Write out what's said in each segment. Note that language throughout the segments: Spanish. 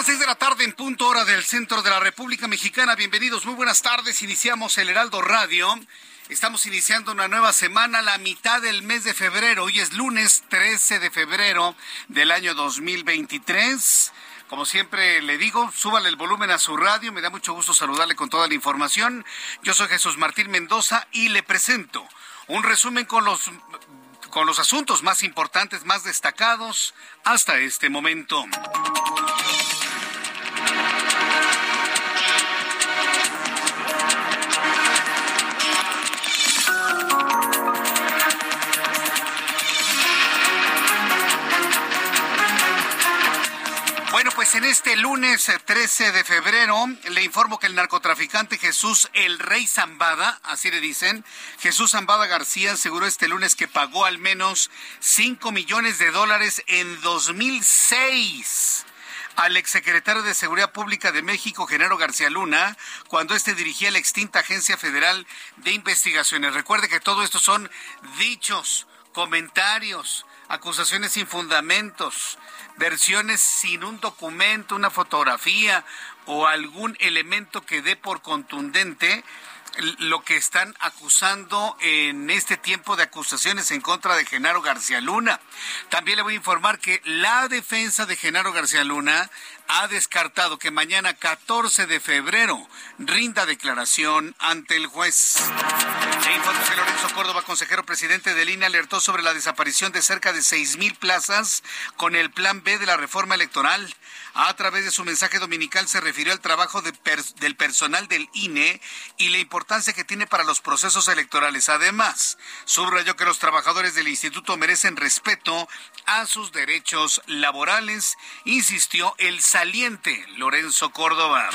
Las seis de la tarde en punto hora del centro de la República Mexicana. Bienvenidos, muy buenas tardes. Iniciamos el Heraldo Radio. Estamos iniciando una nueva semana, la mitad del mes de febrero. Hoy es lunes 13 de febrero del año 2023. Como siempre le digo, súbale el volumen a su radio. Me da mucho gusto saludarle con toda la información. Yo soy Jesús Martín Mendoza y le presento un resumen con los con los asuntos más importantes, más destacados hasta este momento. Bueno, pues en este lunes 13 de febrero le informo que el narcotraficante Jesús el Rey Zambada, así le dicen, Jesús Zambada García aseguró este lunes que pagó al menos 5 millones de dólares en 2006 al exsecretario de Seguridad Pública de México, Genaro García Luna, cuando éste dirigía la extinta Agencia Federal de Investigaciones. Recuerde que todo esto son dichos, comentarios, acusaciones sin fundamentos, versiones sin un documento, una fotografía o algún elemento que dé por contundente lo que están acusando en este tiempo de acusaciones en contra de Genaro García Luna. También le voy a informar que la defensa de Genaro García Luna ha descartado que mañana 14 de febrero rinda declaración ante el juez. Le informo que Lorenzo Córdoba, consejero presidente de INE, alertó sobre la desaparición de cerca de seis mil plazas con el plan B de la reforma electoral. A través de su mensaje dominical se refirió al trabajo del personal del INE y la importancia que tiene para los procesos electorales. Además, subrayó que los trabajadores del instituto merecen respeto a sus derechos laborales, insistió el saliente Lorenzo Córdoba.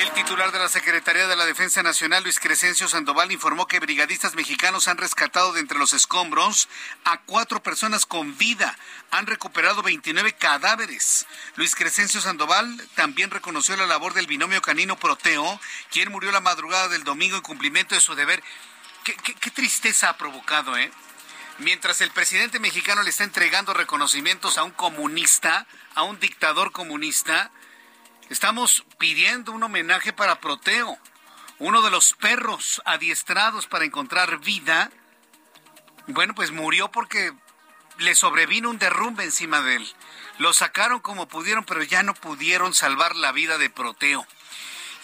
El titular de la Secretaría de la Defensa Nacional, Luis Crescencio Sandoval, informó que brigadistas mexicanos han rescatado de entre los escombros a cuatro personas con vida. Han recuperado 29 cadáveres. Luis Crescencio Sandoval también reconoció la labor del binomio canino Proteo, quien murió la madrugada del domingo en cumplimiento de su deber. Qué, tristeza ha provocado, ¿eh? Mientras el presidente mexicano le está entregando reconocimientos a un comunista, a un dictador comunista, Estamos pidiendo un homenaje para Proteo, uno de los perros adiestrados para encontrar vida. Bueno, pues murió porque le sobrevino un derrumbe encima de él. Lo sacaron como pudieron, pero ya no pudieron salvar la vida de Proteo.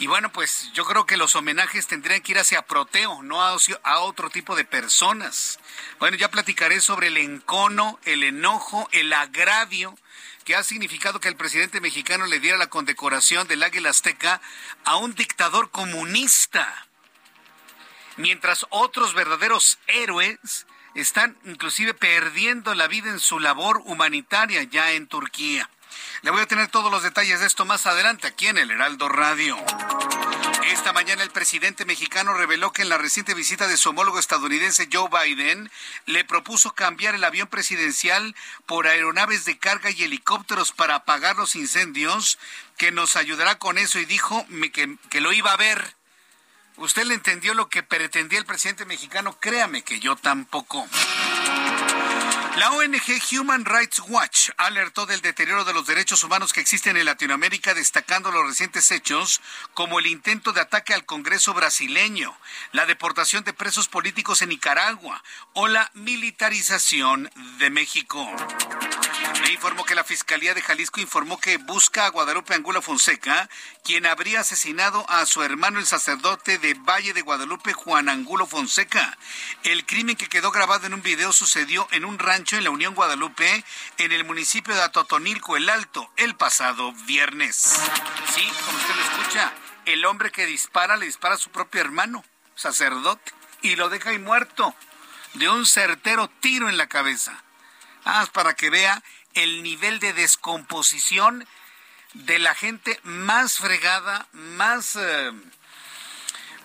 Y bueno, pues yo creo que los homenajes tendrían que ir hacia Proteo, no a, a, otro tipo de personas. Bueno, ya platicaré sobre el encono, el enojo, el agravio que ha significado que el presidente mexicano le diera la condecoración del Águila Azteca a un dictador comunista. Mientras otros verdaderos héroes están inclusive perdiendo la vida en su labor humanitaria ya en Turquía. Le voy a tener todos los detalles de esto más adelante aquí en el Heraldo Radio. Esta mañana el presidente mexicano reveló que en la reciente visita de su homólogo estadounidense Joe Biden le propuso cambiar el avión presidencial por aeronaves de carga y helicópteros para apagar los incendios, que nos ayudará con eso y dijo que, que lo iba a ver. ¿Usted le entendió lo que pretendía el presidente mexicano? Créame que yo tampoco. La ONG Human Rights Watch alertó del deterioro de los derechos humanos que existen en Latinoamérica, destacando los recientes hechos como el intento de ataque al Congreso brasileño, la deportación de presos políticos en Nicaragua o la militarización de México. Le informó que la Fiscalía de Jalisco informó que busca a Guadalupe Angulo Fonseca, quien habría asesinado a su hermano el sacerdote de Valle de Guadalupe, Juan Angulo Fonseca. El crimen que quedó grabado en un video sucedió en un rancho en la Unión Guadalupe, en el municipio de Atotonilco el Alto, el pasado viernes. Sí, como usted lo escucha, el hombre que dispara le dispara a su propio hermano, sacerdote, y lo deja ahí muerto de un certero tiro en la cabeza. Ah, para que vea el nivel de descomposición de la gente más fregada, más, eh,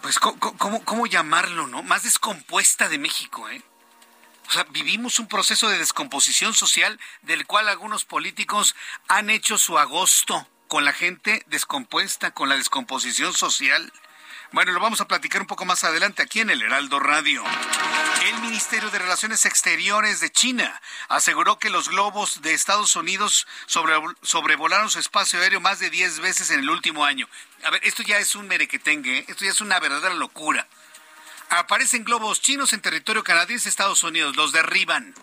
pues, ¿cómo, ¿cómo, llamarlo, no? Más descompuesta de México, ¿eh? O sea, vivimos un proceso de descomposición social del cual algunos políticos han hecho su agosto con la gente descompuesta, con la descomposición social. Bueno, lo vamos a platicar un poco más adelante aquí en el Heraldo Radio. El Ministerio de Relaciones Exteriores de China aseguró que los globos de Estados Unidos sobrevolaron su espacio aéreo más de 10 veces en el último año. A ver, esto ya es un merequetengue, ¿eh? esto ya es una verdadera locura. Aparecen globos chinos en territorio canadiense, Estados Unidos, los derriban.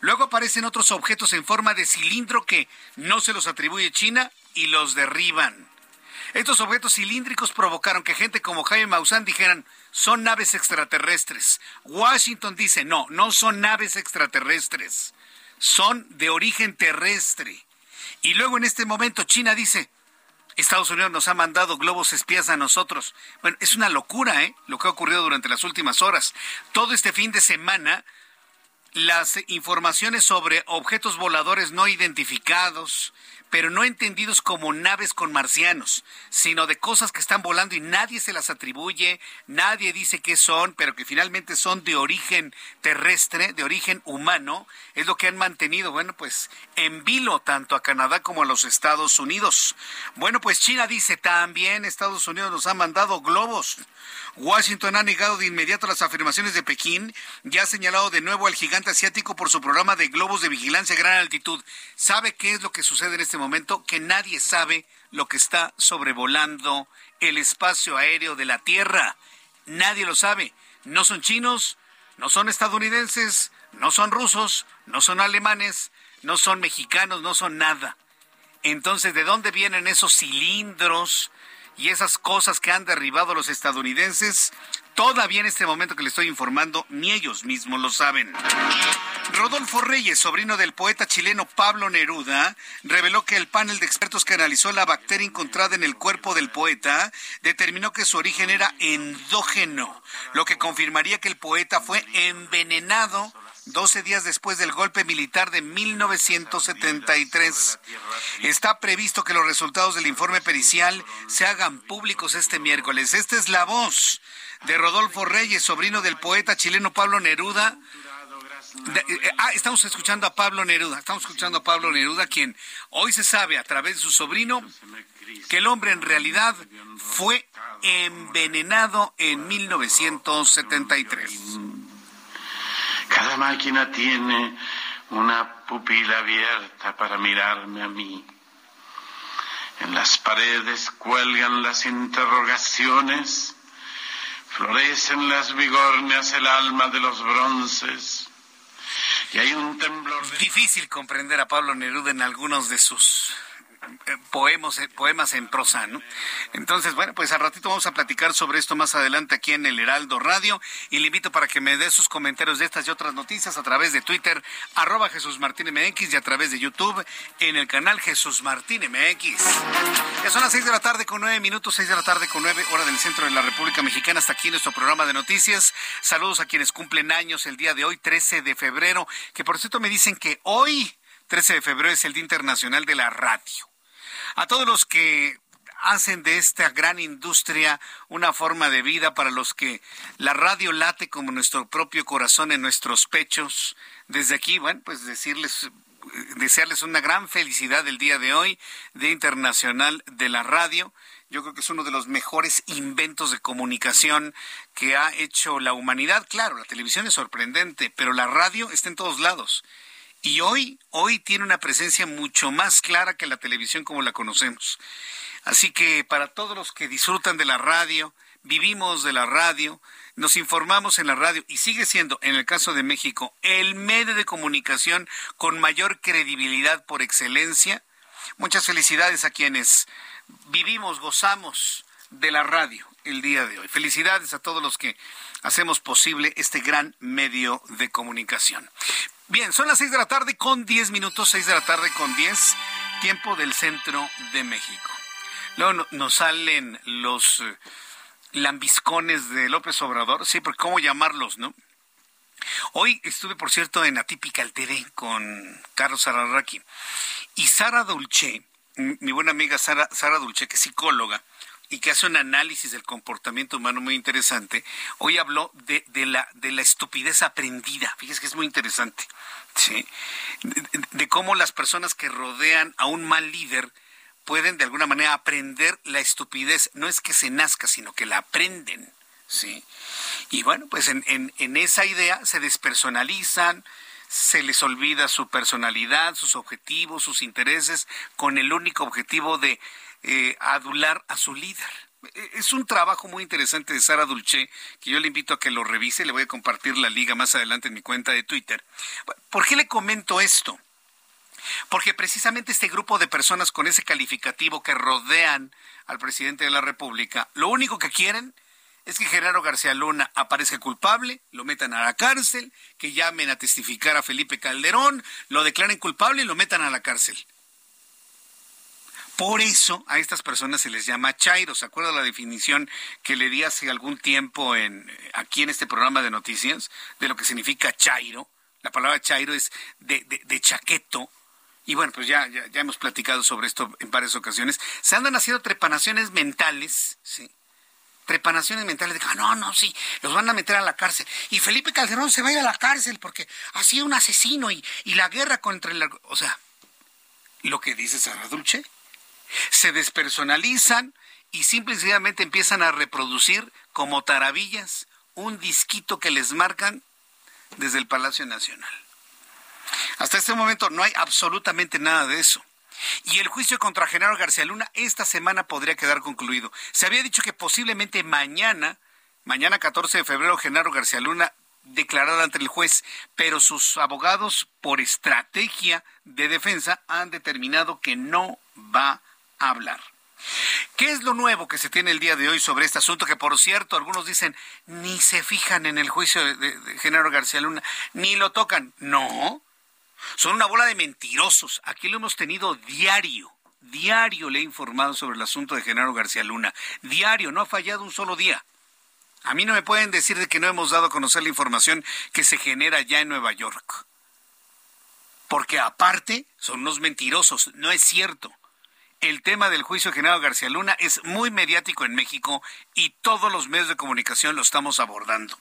Luego aparecen otros objetos en forma de cilindro que no se los atribuye China y los derriban. Estos objetos cilíndricos provocaron que gente como Jaime Maussan dijeran, son naves extraterrestres. Washington dice, no, no son naves extraterrestres, son de origen terrestre. Y luego en este momento China dice, Estados Unidos nos ha mandado globos espías a nosotros. Bueno, es una locura, ¿eh? Lo que ha ocurrido durante las últimas horas. Todo este fin de semana, las informaciones sobre objetos voladores no identificados, pero no entendidos como naves con marcianos, sino de cosas que están volando y nadie se las atribuye, nadie dice qué son, pero que finalmente son de origen terrestre, de origen humano, es lo que han mantenido, bueno, pues en vilo tanto a Canadá como a los Estados Unidos. Bueno, pues China dice también Estados Unidos nos ha mandado globos. Washington ha negado de inmediato las afirmaciones de Pekín y ha señalado de nuevo al gigante asiático por su programa de globos de vigilancia a gran altitud. ¿Sabe qué es lo que sucede en este momento? Que nadie sabe lo que está sobrevolando el espacio aéreo de la Tierra. Nadie lo sabe. No son chinos, no son estadounidenses, no son rusos, no son alemanes, no son mexicanos, no son nada. Entonces, ¿de dónde vienen esos cilindros? y esas cosas que han derribado los estadounidenses, todavía en este momento que le estoy informando, ni ellos mismos lo saben. Rodolfo Reyes, sobrino del poeta chileno Pablo Neruda, reveló que el panel de expertos que analizó la bacteria encontrada en el cuerpo del poeta determinó que su origen era endógeno, lo que confirmaría que el poeta fue envenenado 12 días después del golpe militar de 1973. Está previsto que los resultados del informe pericial se hagan públicos este miércoles. Esta es la voz de Rodolfo Reyes, sobrino del poeta chileno Pablo Neruda. Eh, eh, ah, estamos escuchando a Pablo Neruda, estamos escuchando a Pablo Neruda, quien hoy se sabe a través de su sobrino que el hombre en realidad fue envenenado en 1973. Cada máquina tiene una pupila abierta para mirarme a mí. En las paredes cuelgan las interrogaciones, florecen las vigornias, el alma de los bronces. Difícil comprender a Pablo Neruda en algunos de sus eh, poemos, eh, poemas en prosa, ¿no? Entonces, bueno, pues al ratito vamos a platicar sobre esto más adelante aquí en el Heraldo Radio y le invito para que me dé sus comentarios de estas y otras noticias a través de Twitter, arroba Jesús Martín MX y a través de YouTube en el canal Jesús Martín MX. Ya son las seis de la tarde con nueve minutos, seis de la tarde con nueve hora del centro de la República Mexicana. Hasta aquí nuestro programa de noticias. Saludos a quienes cumplen años el día de hoy, 13 de febrero, que por cierto me dicen que hoy, 13 de febrero, es el Día Internacional de la Radio a todos los que hacen de esta gran industria una forma de vida para los que la radio late como nuestro propio corazón en nuestros pechos. Desde aquí, bueno, pues decirles desearles una gran felicidad el día de hoy, Día Internacional de la Radio. Yo creo que es uno de los mejores inventos de comunicación que ha hecho la humanidad. Claro, la televisión es sorprendente, pero la radio está en todos lados Y hoy, hoy tiene una presencia mucho más clara que la televisión como la conocemos. Así que para todos los que disfrutan de la radio, vivimos de la radio, nos informamos en la radio y sigue siendo, en el caso de México, el medio de comunicación con mayor credibilidad por excelencia. Muchas felicidades a quienes vivimos, gozamos de la radio el día de hoy. Felicidades a todos los que hacemos posible este gran medio de comunicación. Bien, son las seis de la tarde con diez minutos, seis de la tarde con diez, tiempo del centro de México. Luego nos salen los eh, lambiscones de López Obrador, sí, porque cómo llamarlos, ¿no? Hoy estuve, por cierto, en Atípica al TV con Carlos Ararraqui y Sara Dulce, mi buena amiga Sara, Sara Dulce, que es psicóloga, y que hace un análisis del comportamiento humano muy interesante, hoy habló de, la, de la estupidez aprendida. Fíjese que es muy interesante. ¿sí? De, cómo las personas que rodean a un mal líder pueden de alguna manera aprender la estupidez. No es que se nazca, sino que la aprenden. ¿sí? Y bueno, pues en esa idea se despersonalizan, se les olvida su personalidad, sus objetivos, sus intereses, con el único objetivo de eh, adular a su líder. E, es un trabajo muy interesante de Sara Dulce, que yo le invito a que lo revise. Le voy a compartir la liga más adelante en mi cuenta de Twitter. ¿Por qué le comento esto? Porque precisamente este grupo de personas con ese calificativo que rodean al presidente de la República, lo único que quieren es que Genaro García Luna aparezca culpable, lo metan a la cárcel, que llamen a testificar a Felipe Calderón, lo declaren culpable y lo metan a la cárcel. Por eso a estas personas se les llama chairo. ¿Se acuerda la definición que le di hace algún tiempo en, aquí en este programa de noticias de lo que significa chairo? La palabra chairo es de, de, chaqueto. Y bueno, pues ya, ya, hemos platicado sobre esto en varias ocasiones. Se andan haciendo trepanaciones mentales, ¿sí? Trepanaciones mentales de no, no, sí, los van a meter a la cárcel. Y Felipe Calderón se va a ir a la cárcel porque ha sido un asesino y, y la guerra contra el... O sea, lo que dice Sara Dulce se despersonalizan y simplemente empiezan a reproducir como taravillas un disquito que les marcan desde el Palacio Nacional. Hasta este momento no hay absolutamente nada de eso. Y el juicio contra Genaro García Luna esta semana podría quedar concluido. Se había dicho que posiblemente mañana, mañana 14 de febrero, Genaro García Luna declarará ante el juez, pero sus abogados, por estrategia de defensa, han determinado que no va hablar. ¿Qué es lo nuevo que se tiene el día de hoy sobre este asunto? Que por cierto, algunos dicen, ni se fijan en el juicio de, de, Genaro García Luna, ni lo tocan. No, son una bola de mentirosos. Aquí lo hemos tenido diario. Diario le he informado sobre el asunto de Genaro García Luna. Diario, no ha fallado un solo día. A mí no me pueden decir de que no hemos dado a conocer la información que se genera ya en Nueva York. Porque aparte, son unos mentirosos. No es cierto el tema del juicio de Genaro García Luna es muy mediático en México y todos los medios de comunicación lo estamos abordando.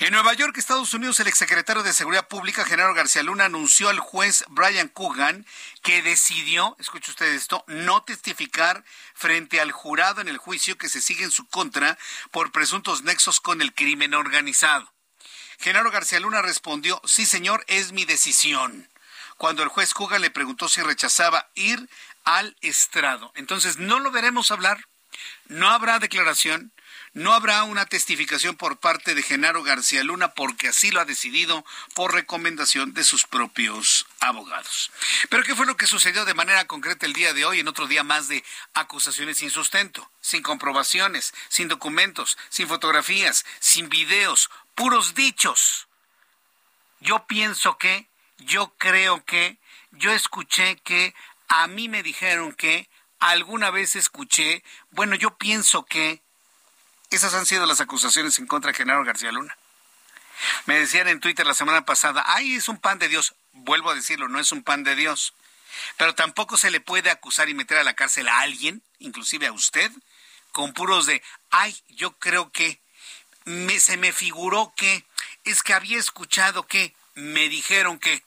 En Nueva York, Estados Unidos, el exsecretario de Seguridad Pública, Genaro García Luna, anunció al juez Brian Coogan que decidió, escuche usted esto, no testificar frente al jurado en el juicio que se sigue en su contra por presuntos nexos con el crimen organizado. Genaro García Luna respondió, sí señor, es mi decisión. Cuando el juez Coogan le preguntó si rechazaba ir al estrado. Entonces, no lo veremos hablar, no habrá declaración, no habrá una testificación por parte de Genaro García Luna porque así lo ha decidido por recomendación de sus propios abogados. Pero ¿qué fue lo que sucedió de manera concreta el día de hoy en otro día más de acusaciones sin sustento, sin comprobaciones, sin documentos, sin fotografías, sin videos, puros dichos? Yo pienso que, yo creo que, yo escuché que, a mí me dijeron que, alguna vez escuché, bueno, yo pienso que esas han sido las acusaciones en contra de Genaro García Luna. Me decían en Twitter la semana pasada, ay, es un pan de Dios. Vuelvo a decirlo, no es un pan de Dios. Pero tampoco se le puede acusar y meter a la cárcel a alguien, inclusive a usted, con puros de, ay, yo creo que, me, se me figuró que, es que había escuchado que, me dijeron que.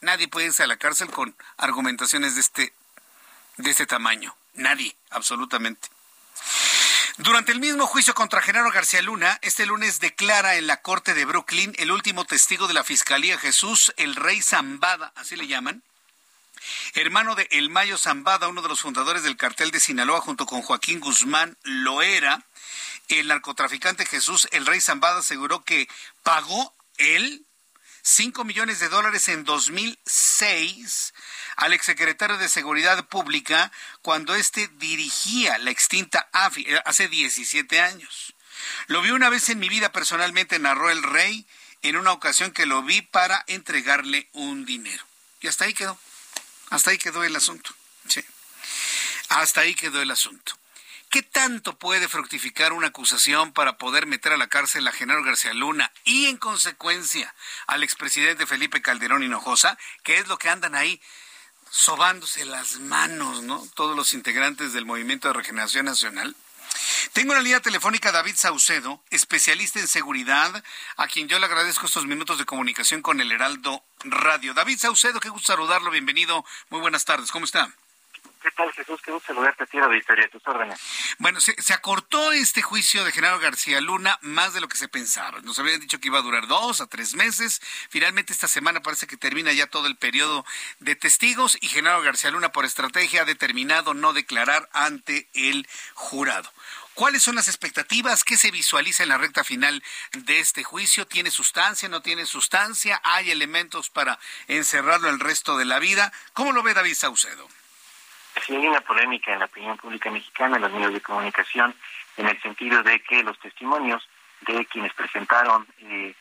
Nadie puede irse a la cárcel con argumentaciones de este, de este tamaño. Nadie, absolutamente. Durante el mismo juicio contra Genaro García Luna, este lunes declara en la corte de Brooklyn el último testigo de la fiscalía, Jesús el Rey Zambada, así le llaman, hermano de El Mayo Zambada, uno de los fundadores del cartel de Sinaloa, junto con Joaquín Guzmán Loera. El narcotraficante Jesús el Rey Zambada aseguró que pagó él 5 millones de dólares en 2006 al exsecretario de Seguridad Pública cuando éste dirigía la extinta AFI eh, hace 17 años. Lo vi una vez en mi vida personalmente, narró el rey, en una ocasión que lo vi para entregarle un dinero. Y hasta ahí quedó. Hasta ahí quedó el asunto. Sí. Hasta ahí quedó el asunto. ¿Qué tanto puede fructificar una acusación para poder meter a la cárcel a Genaro García Luna y en consecuencia al expresidente Felipe Calderón Hinojosa? ¿Qué es lo que andan ahí sobándose las manos, ¿no? Todos los integrantes del Movimiento de Regeneración Nacional. Tengo en la línea telefónica a David Saucedo, especialista en seguridad, a quien yo le agradezco estos minutos de comunicación con el Heraldo Radio. David Saucedo, qué gusto saludarlo, bienvenido, muy buenas tardes, ¿cómo está? ¿Qué tal, Jesús? Qué gusto saludarte a ti, a historia, tus órdenes. Bueno, se, acortó este juicio de Genaro García Luna más de lo que se pensaba. Nos habían dicho que iba a durar dos a tres meses. Finalmente, esta semana parece que termina ya todo el periodo de testigos y Genaro García Luna, por estrategia, ha determinado no declarar ante el jurado. ¿Cuáles son las expectativas? ¿Qué se visualiza en la recta final de este juicio? ¿Tiene sustancia? ¿No tiene sustancia? ¿Hay elementos para encerrarlo el resto de la vida? ¿Cómo lo ve David Saucedo? Sí, hay una polémica en la opinión pública mexicana, en los medios de comunicación, en el sentido de que los testimonios de quienes presentaron eh,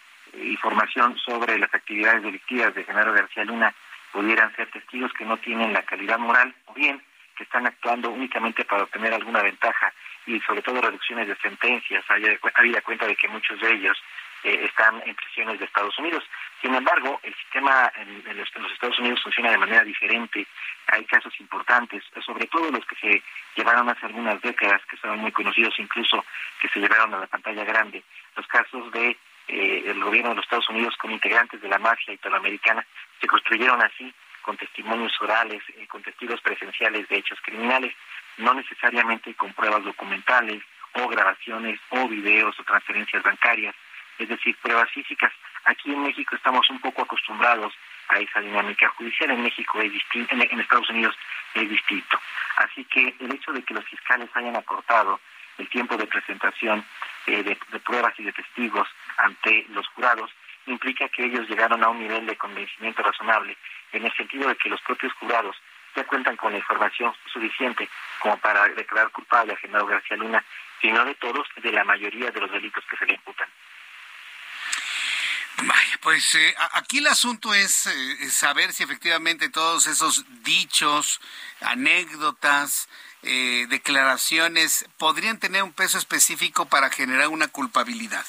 información sobre las actividades delictivas de Genaro García Luna pudieran ser testigos que no tienen la calidad moral o bien que están actuando únicamente para obtener alguna ventaja y sobre todo reducciones de sentencias, habida cuenta de que muchos de ellos están en prisiones de Estados Unidos. Sin embargo, el sistema en, los, Estados Unidos funciona de manera diferente. Hay casos importantes, sobre todo los que se llevaron hace algunas décadas, que son muy conocidos incluso, que se llevaron a la pantalla grande. Los casos de eh, el gobierno de los Estados Unidos con integrantes de la mafia italoamericana se construyeron así con testimonios orales, eh, con testigos presenciales de hechos criminales, no necesariamente con pruebas documentales o grabaciones o videos o transferencias bancarias es decir, pruebas físicas. Aquí en México estamos un poco acostumbrados a esa dinámica judicial. En México es distinto, en, Estados Unidos es distinto. Así que el hecho de que los fiscales hayan acortado el tiempo de presentación eh, de, pruebas y de testigos ante los jurados implica que ellos llegaron a un nivel de convencimiento razonable, en el sentido de que los propios jurados ya cuentan con la información suficiente como para declarar culpable a Genaro García Luna, sino de todos, de la mayoría de los delitos que se le imputan. Vaya, pues eh, aquí el asunto es eh, saber si efectivamente todos esos dichos, anécdotas, eh, declaraciones podrían tener un peso específico para generar una culpabilidad.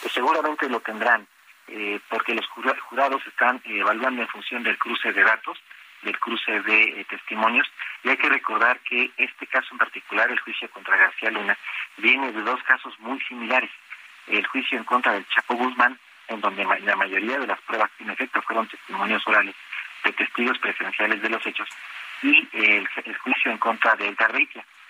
Pues seguramente lo tendrán, porque los jurados están evaluando en función del cruce de datos, del cruce de testimonios, y hay que recordar que este caso en particular, el juicio contra García Luna, viene de dos casos muy similares el juicio en contra del Chapo Guzmán, en donde la mayoría de las pruebas en efecto fueron testimonios orales de testigos presenciales de los hechos, y el, juicio en contra de Elta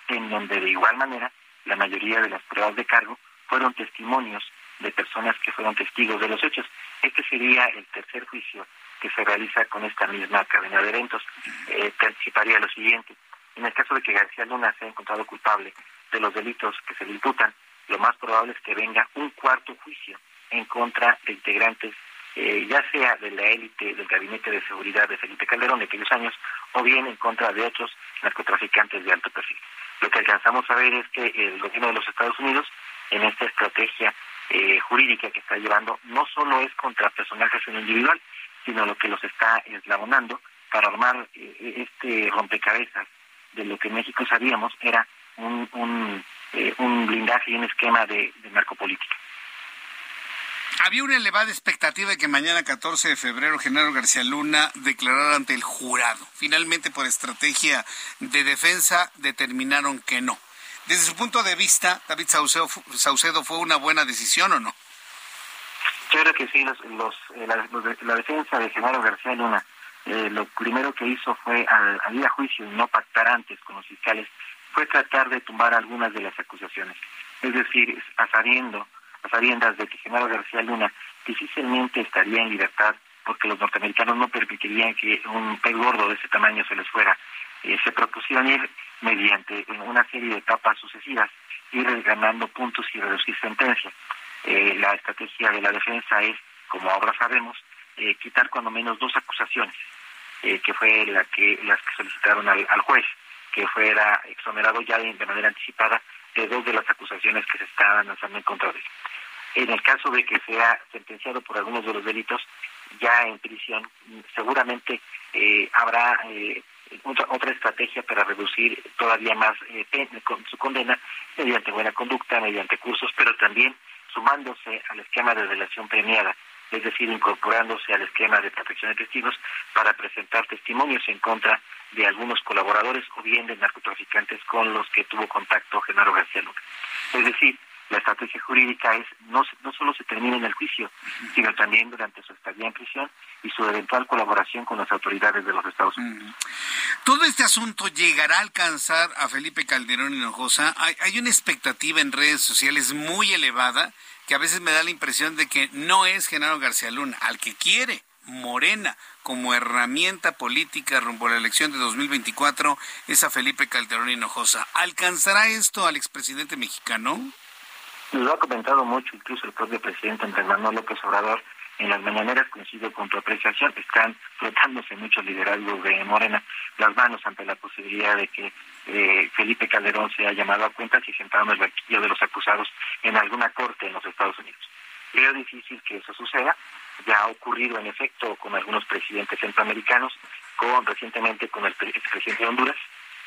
en donde de igual manera la mayoría de las pruebas de cargo fueron testimonios de personas que fueron testigos de los hechos. Este sería el tercer juicio que se realiza con esta misma cadena de eventos. Eh, participaría lo siguiente. En el caso de que García Luna sea encontrado culpable de los delitos que se le imputan, lo más probable es que venga un cuarto juicio en contra de integrantes, eh, ya sea de la élite del gabinete de seguridad de Felipe Calderón de aquellos años, o bien en contra de otros narcotraficantes de alto perfil. Lo que alcanzamos a ver es que el gobierno de los Estados Unidos, en esta estrategia eh, jurídica que está llevando, no solo es contra personajes en individual, sino lo que los está eslabonando para armar eh, este rompecabezas de lo que en México sabíamos era un, un eh, un blindaje y un esquema de, narcopolítica. Había una elevada expectativa de que mañana 14 de febrero Genaro García Luna declarara ante el jurado. Finalmente, por estrategia de defensa, determinaron que no. Desde su punto de vista, David Saucedo, Saucedo ¿fue una buena decisión o no? Yo creo que sí, los, eh, la, defensa de Genaro García Luna, eh, lo primero que hizo fue al, ir a juicio y no pactar antes con los fiscales fue tratar de tumbar algunas de las acusaciones. Es decir, a, sabiendo, a sabiendas de que Genaro García Luna difícilmente estaría en libertad porque los norteamericanos no permitirían que un pez gordo de ese tamaño se les fuera. Eh, se propusieron ir mediante una serie de etapas sucesivas, ir ganando puntos y reducir sentencia. Eh, la estrategia de la defensa es, como ahora sabemos, eh, quitar cuando menos dos acusaciones, que fue la que las que solicitaron al, juez, que fuera exonerado ya de, manera anticipada de dos de las acusaciones que se estaban lanzando en contra de él. En el caso de que sea sentenciado por algunos de los delitos, ya en prisión, seguramente eh, habrá eh, otra, otra estrategia para reducir todavía más eh, su condena mediante buena conducta, mediante cursos, pero también sumándose al esquema de relación premiada, es decir, incorporándose al esquema de protección de testigos para presentar testimonios en contra de algunos colaboradores o bien de narcotraficantes con los que tuvo contacto Genaro García Luna. Es decir, la estrategia jurídica es no, no solo se termina en el juicio, sino también durante su estadía en prisión y su eventual colaboración con las autoridades de los Estados Unidos. Todo este asunto llegará a alcanzar a Felipe Calderón Hinojosa. Hay, hay una expectativa en redes sociales muy elevada que a veces me da la impresión de que no es Genaro García Luna, al que quiere Morena como herramienta política rumbo a la elección de 2024 es a Felipe Calderón Hinojosa. ¿Alcanzará esto al expresidente mexicano? Lo ha comentado mucho incluso el propio presidente Andrés Manuel López Obrador en las mañaneras coincido con tu apreciación, están frotándose muchos liderazgos de Morena las manos ante la posibilidad de que eh, Felipe Calderón sea llamado a cuentas y sentado en el banquillo de los acusados en alguna corte en los Estados Unidos. Creo difícil que eso suceda, ya ha ocurrido en efecto con algunos presidentes centroamericanos, con recientemente con el expresidente de Honduras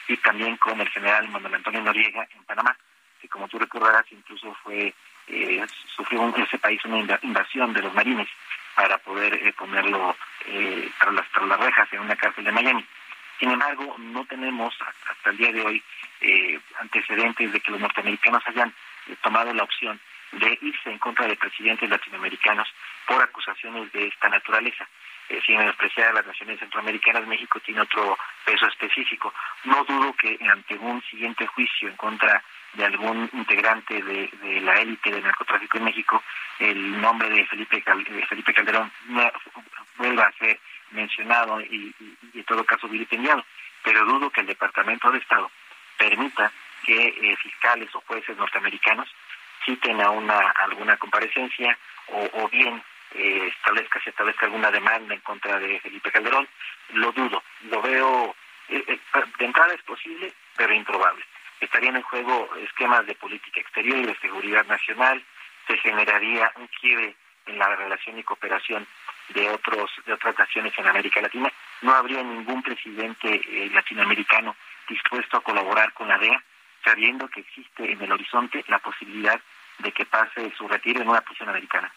y también con el general Manuel Antonio Noriega en Panamá que como tú recordarás incluso fue eh, sufrió en ese país una invasión de los marines para poder eh, ponerlo eh, tras, las, tras las rejas en una cárcel de Miami. Sin embargo, no tenemos hasta el día de hoy eh, antecedentes de que los norteamericanos hayan tomado la opción de irse en contra de presidentes latinoamericanos por acusaciones de esta naturaleza. Eh, sin menospreciar a las naciones centroamericanas, México tiene otro peso específico. No dudo que ante un siguiente juicio en contra de algún integrante de, la élite del narcotráfico en México, el nombre de Felipe, Felipe Calderón vuelva a ser mencionado y, en todo caso vilipendiado. Pero dudo que el Departamento de Estado permita que eh, fiscales o jueces norteamericanos citen a una alguna comparecencia o, o bien eh, establezca si establezca alguna demanda en contra de Felipe Calderón. Lo dudo, lo veo, eh, eh, de entrada es posible, pero improbable. Estarían en juego esquemas de política exterior y de seguridad nacional, se generaría un quiebre en la relación y cooperación de otros de otras naciones en América Latina. No habría ningún presidente eh, latinoamericano dispuesto a colaborar con la DEA, sabiendo que existe en el horizonte la posibilidad de que pase su retiro en una prisión americana.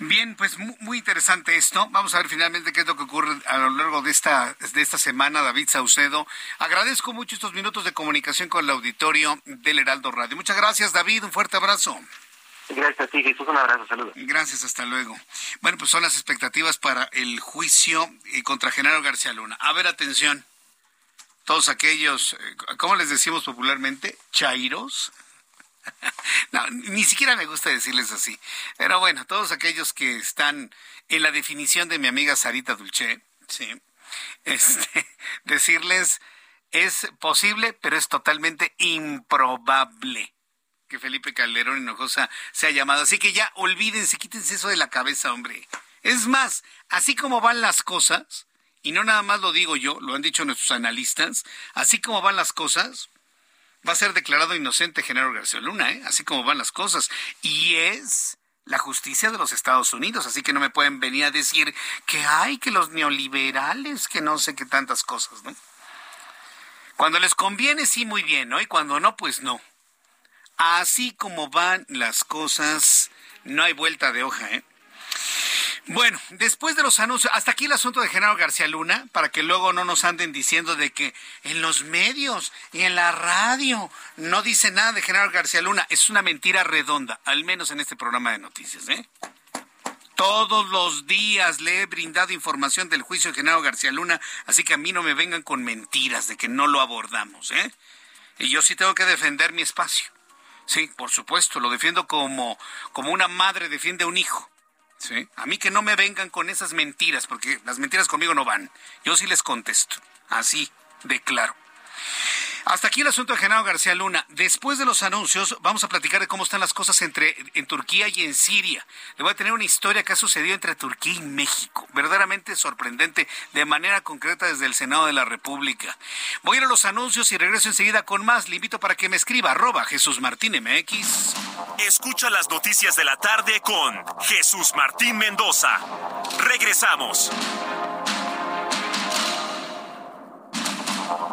Bien, pues muy, interesante esto. Vamos a ver finalmente qué es lo que ocurre a lo largo de esta, de esta semana, David Saucedo. Agradezco mucho estos minutos de comunicación con el auditorio del Heraldo Radio. Muchas gracias, David. Un fuerte abrazo. Gracias a ti, Jesús. Un abrazo, saludos. Gracias, hasta luego. Bueno, pues son las expectativas para el juicio eh, contra Genaro García Luna. A ver, atención. Todos aquellos, eh, ¿cómo les decimos popularmente? Chairos no, ni siquiera me gusta decirles así. Pero bueno, todos aquellos que están en la definición de mi amiga Sarita Dulce, sí, este, decirles es posible, pero es totalmente improbable que Felipe Calderón Hinojosa sea llamado. Así que ya olvídense, quítense eso de la cabeza, hombre. Es más, así como van las cosas, y no nada más lo digo yo, lo han dicho nuestros analistas, así como van las cosas, va a ser declarado inocente Genaro García Luna, ¿eh? así como van las cosas. Y es la justicia de los Estados Unidos, así que no me pueden venir a decir que hay que los neoliberales, que no sé qué tantas cosas, ¿no? Cuando les conviene, sí, muy bien, ¿no? Y cuando no, pues no. Así como van las cosas, no hay vuelta de hoja, ¿eh? Bueno, después de los anuncios, hasta aquí el asunto de Genaro García Luna, para que luego no nos anden diciendo de que en los medios y en la radio no dice nada de Genaro García Luna. Es una mentira redonda, al menos en este programa de noticias, ¿eh? Todos los días le he brindado información del juicio de Genaro García Luna, así que a mí no me vengan con mentiras de que no lo abordamos, ¿eh? Y yo sí tengo que defender mi espacio. Sí, por supuesto, lo defiendo como, como una madre defiende a un hijo. Sí. A mí que no me vengan con esas mentiras, porque las mentiras conmigo no van. Yo sí les contesto. Así, de claro. Hasta aquí el asunto de Genaro García Luna. Después de los anuncios, vamos a platicar de cómo están las cosas entre en Turquía y en Siria. Le voy a tener una historia que ha sucedido entre Turquía y México, verdaderamente sorprendente, de manera concreta desde el Senado de la República. Voy a ir a los anuncios y regreso enseguida con más. Le invito para que me escriba arroba Jesús Martín MX. Escucha las noticias de la tarde con Jesús Martín Mendoza. Regresamos.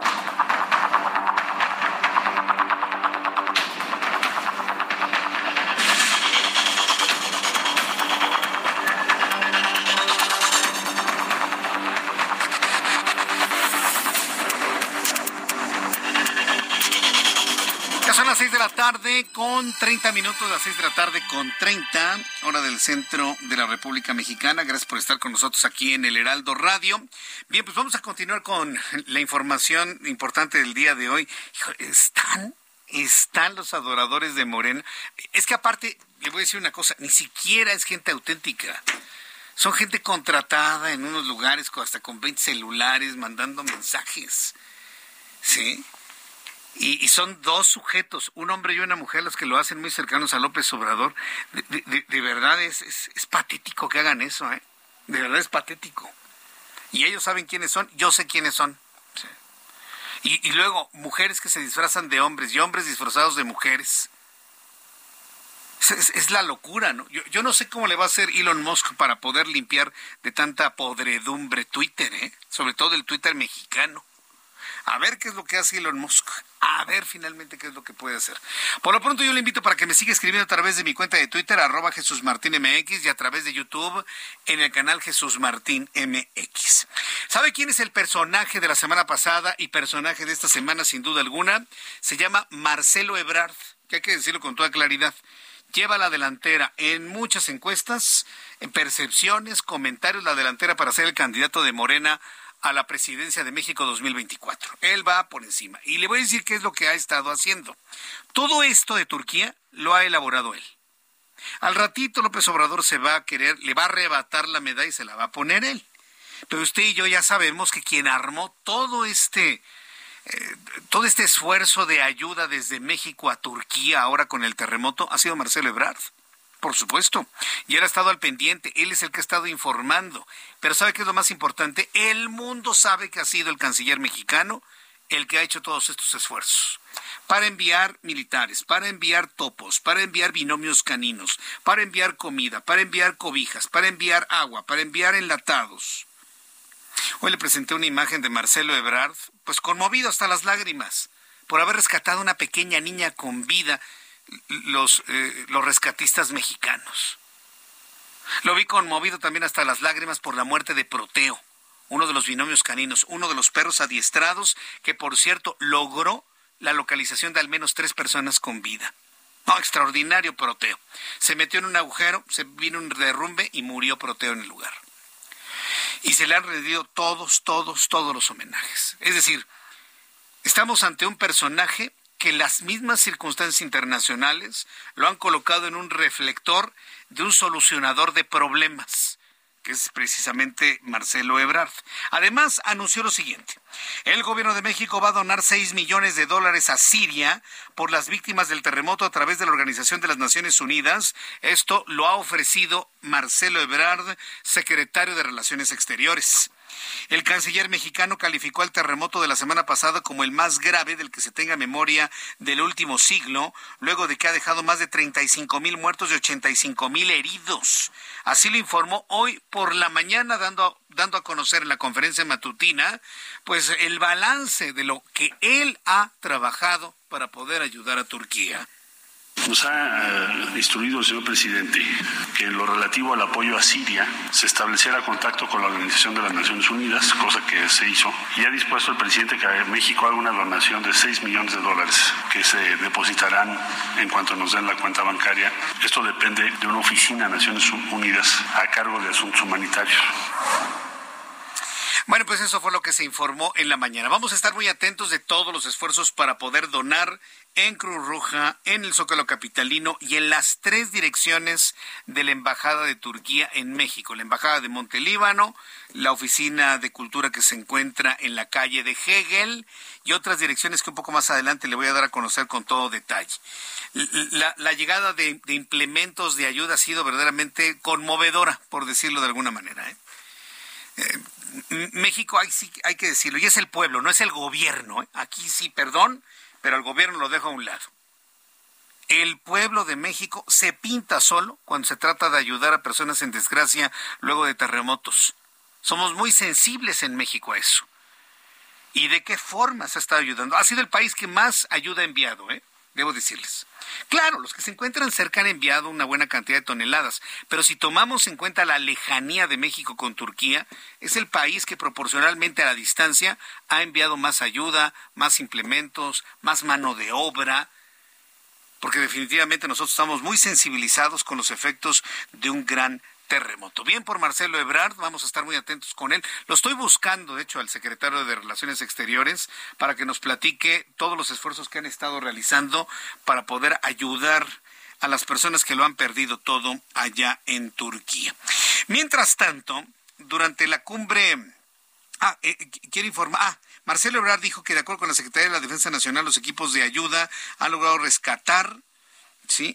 Ya son las 6 de la tarde con 30 minutos, las 6 de la tarde con 30, hora del centro de la República Mexicana. Gracias por estar con nosotros aquí en el Heraldo Radio. Bien, pues vamos a continuar con la información importante del día de hoy. Están, están los adoradores de Morena. Es que aparte, le voy a decir una cosa, ni siquiera es gente auténtica. Son gente contratada en unos lugares hasta con 20 celulares mandando mensajes. ¿Sí? Y, y son dos sujetos, un hombre y una mujer, los que lo hacen muy cercanos a López Obrador. De, verdad es, es, patético que hagan eso, ¿eh? De verdad es patético. Y ellos saben quiénes son, yo sé quiénes son. Y, luego, mujeres que se disfrazan de hombres y hombres disfrazados de mujeres. Es, es- es la locura, ¿no? Yo, yo no sé cómo le va a hacer Elon Musk para poder limpiar de tanta podredumbre Twitter, ¿eh? Sobre todo el Twitter mexicano. A ver qué es lo que hace Elon Musk. A ver finalmente qué es lo que puede hacer. Por lo pronto yo le invito para que me siga escribiendo a través de mi cuenta de Twitter, arroba Jesús Martín MX, y a través de YouTube en el canal Jesús Martín MX. ¿Sabe quién es el personaje de la semana pasada y personaje de esta semana sin duda alguna? Se llama Marcelo Ebrard, que hay que decirlo con toda claridad. Lleva la delantera en muchas encuestas, en percepciones, comentarios, la delantera para ser el candidato de Morena a la presidencia de México 2024. Él va por encima. Y le voy a decir qué es lo que ha estado haciendo. Todo esto de Turquía lo ha elaborado él. Al ratito López Obrador se va a querer, le va a arrebatar la medalla y se la va a poner él. Pero usted y yo ya sabemos que quien armó todo este eh, todo este esfuerzo de ayuda desde México a Turquía ahora con el terremoto ha sido Marcelo Ebrard. Por supuesto. Y él ha estado al pendiente, él es el que ha estado informando. Pero ¿sabe qué es lo más importante? El mundo sabe que ha sido el canciller mexicano el que ha hecho todos estos esfuerzos. Para enviar militares, para enviar topos, para enviar binomios caninos, para enviar comida, para enviar cobijas, para enviar agua, para enviar enlatados. Hoy le presenté una imagen de Marcelo Ebrard, pues conmovido hasta las lágrimas, por haber rescatado a una pequeña niña con vida los, eh, los rescatistas mexicanos. Lo vi conmovido también hasta las lágrimas por la muerte de Proteo, uno de los binomios caninos, uno de los perros adiestrados que, por cierto, logró la localización de al menos tres personas con vida. No, extraordinario Proteo. Se metió en un agujero, se vino un derrumbe y murió Proteo en el lugar. Y se le han rendido todos, todos, todos los homenajes. Es decir, estamos ante un personaje que las mismas circunstancias internacionales lo han colocado en un reflector de un solucionador de problemas, que es precisamente Marcelo Ebrard. Además, anunció lo siguiente. El gobierno de México va a donar 6 millones de dólares a Siria por las víctimas del terremoto a través de la Organización de las Naciones Unidas. Esto lo ha ofrecido Marcelo Ebrard, secretario de Relaciones Exteriores. El canciller mexicano calificó al terremoto de la semana pasada como el más grave del que se tenga memoria del último siglo, luego de que ha dejado más de 35 mil muertos y 85 mil heridos. Así lo informó hoy por la mañana dando, dando a conocer en la conferencia matutina, pues el balance de lo que él ha trabajado para poder ayudar a Turquía. Nos ha eh, instruido el señor presidente que en lo relativo al apoyo a Siria se estableciera contacto con la Organización de las Naciones Unidas, cosa que se hizo, y ha dispuesto el presidente que México haga una donación de 6 millones de dólares que se depositarán en cuanto nos den la cuenta bancaria. Esto depende de una oficina de Naciones Unidas a cargo de asuntos humanitarios. Bueno, pues eso fue lo que se informó en la mañana. Vamos a estar muy atentos de todos los esfuerzos para poder donar en Cruz Roja, en el Zócalo Capitalino y en las tres direcciones de la Embajada de Turquía en México. La Embajada de Montelíbano, la Oficina de Cultura que se encuentra en la calle de Hegel y otras direcciones que un poco más adelante le voy a dar a conocer con todo detalle. La, llegada de, implementos de ayuda ha sido verdaderamente conmovedora, por decirlo de alguna manera. ¿eh? Eh, México hay, sí, hay que decirlo, y es el pueblo, no es el gobierno. ¿eh? Aquí sí, perdón, pero el gobierno lo deja a un lado. El pueblo de México se pinta solo cuando se trata de ayudar a personas en desgracia luego de terremotos. Somos muy sensibles en México a eso. ¿Y de qué forma se ha estado ayudando? Ha sido el país que más ayuda ha enviado, ¿eh? Debo decirles. Claro, los que se encuentran cerca han enviado una buena cantidad de toneladas, pero si tomamos en cuenta la lejanía de México con Turquía, es el país que proporcionalmente a la distancia ha enviado más ayuda, más implementos, más mano de obra, porque definitivamente nosotros estamos muy sensibilizados con los efectos de un gran terremoto. Bien por Marcelo Ebrard, vamos a estar muy atentos con él. Lo estoy buscando, de hecho, al secretario de Relaciones Exteriores para que nos platique todos los esfuerzos que han estado realizando para poder ayudar a las personas que lo han perdido todo allá en Turquía. Mientras tanto, durante la cumbre... Ah, eh, quiero informar... Ah, Marcelo Ebrard dijo que de acuerdo con la Secretaría de la Defensa Nacional, los equipos de ayuda han logrado rescatar Sí,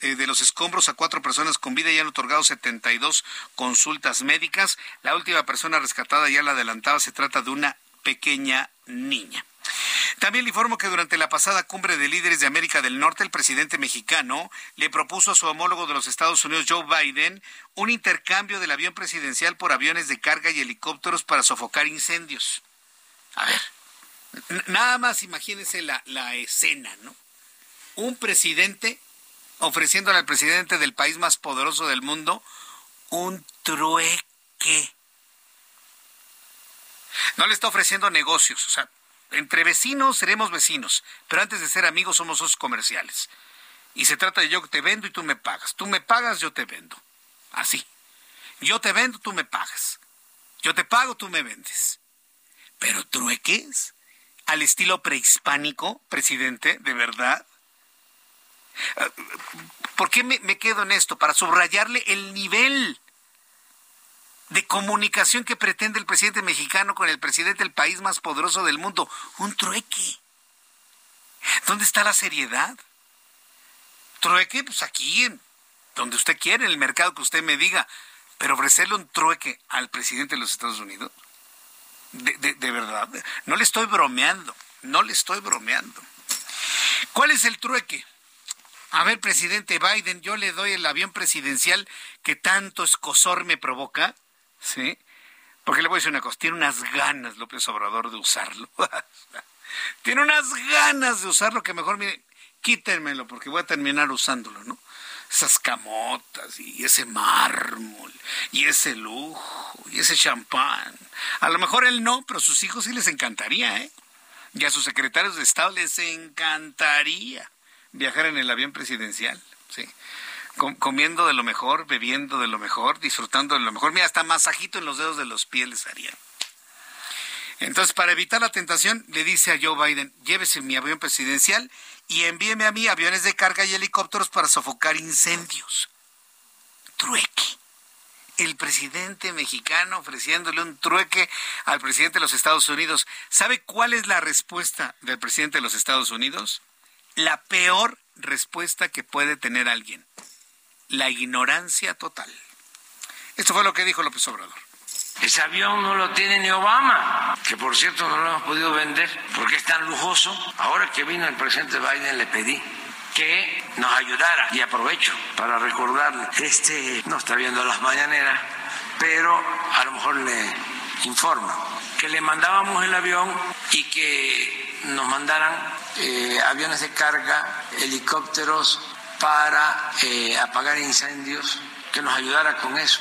eh, de los escombros a cuatro personas con vida y han otorgado 72 consultas médicas. La última persona rescatada ya la adelantaba, se trata de una pequeña niña. También le informo que durante la pasada cumbre de líderes de América del Norte, el presidente mexicano le propuso a su homólogo de los Estados Unidos, Joe Biden, un intercambio del avión presidencial por aviones de carga y helicópteros para sofocar incendios. A ver, nada más imagínense la, la escena, ¿no? Un presidente ofreciéndole al presidente del país más poderoso del mundo un trueque. No le está ofreciendo negocios, o sea, entre vecinos seremos vecinos, pero antes de ser amigos somos socios comerciales. Y se trata de yo te vendo y tú me pagas. Tú me pagas, yo te vendo. Así. Yo te vendo, tú me pagas. Yo te pago, tú me vendes. Pero trueques al estilo prehispánico, presidente, de verdad. ¿Por qué me, quedo en esto? Para subrayarle el nivel de comunicación que pretende el presidente mexicano con el presidente del país más poderoso del mundo. Un trueque. ¿Dónde está la seriedad? Trueque, pues aquí, donde usted quiere, en el mercado que usted me diga. Pero ofrecerle un trueque al presidente de los Estados Unidos, de verdad, no le estoy bromeando, no le estoy bromeando. ¿Cuál es el trueque? A ver, presidente Biden, yo le doy el avión presidencial que tanto escosor me provoca, ¿sí? Porque le voy a decir una cosa, tiene unas ganas López Obrador de usarlo. tiene unas ganas de usarlo que mejor, mire, quítenmelo porque voy a terminar usándolo, ¿no? Esas camotas y ese mármol y ese lujo y ese champán. A lo mejor él no, pero a sus hijos sí les encantaría, ¿eh? Y a sus secretarios de Estado les encantaría viajar en el avión presidencial, sí. comiendo de lo mejor, bebiendo de lo mejor, disfrutando de lo mejor. Mira, hasta masajito en los dedos de los pies les haría. Entonces, para evitar la tentación, le dice a Joe Biden, llévese mi avión presidencial y envíeme a mí aviones de carga y helicópteros para sofocar incendios. Trueque. El presidente mexicano ofreciéndole un trueque al presidente de los Estados Unidos. ¿Sabe cuál es la respuesta del presidente de los Estados Unidos? La peor respuesta que puede tener alguien, la ignorancia total. Esto fue lo que dijo López Obrador. Ese avión no lo tiene ni Obama, que por cierto no lo hemos podido vender porque es tan lujoso. Ahora que vino el presidente Biden le pedí que nos ayudara y aprovecho para recordarle, este no está viendo las mañaneras, pero a lo mejor le informa que le mandábamos el avión y que nos mandaran eh, aviones de carga, helicópteros para eh, apagar incendios, que nos ayudara con eso.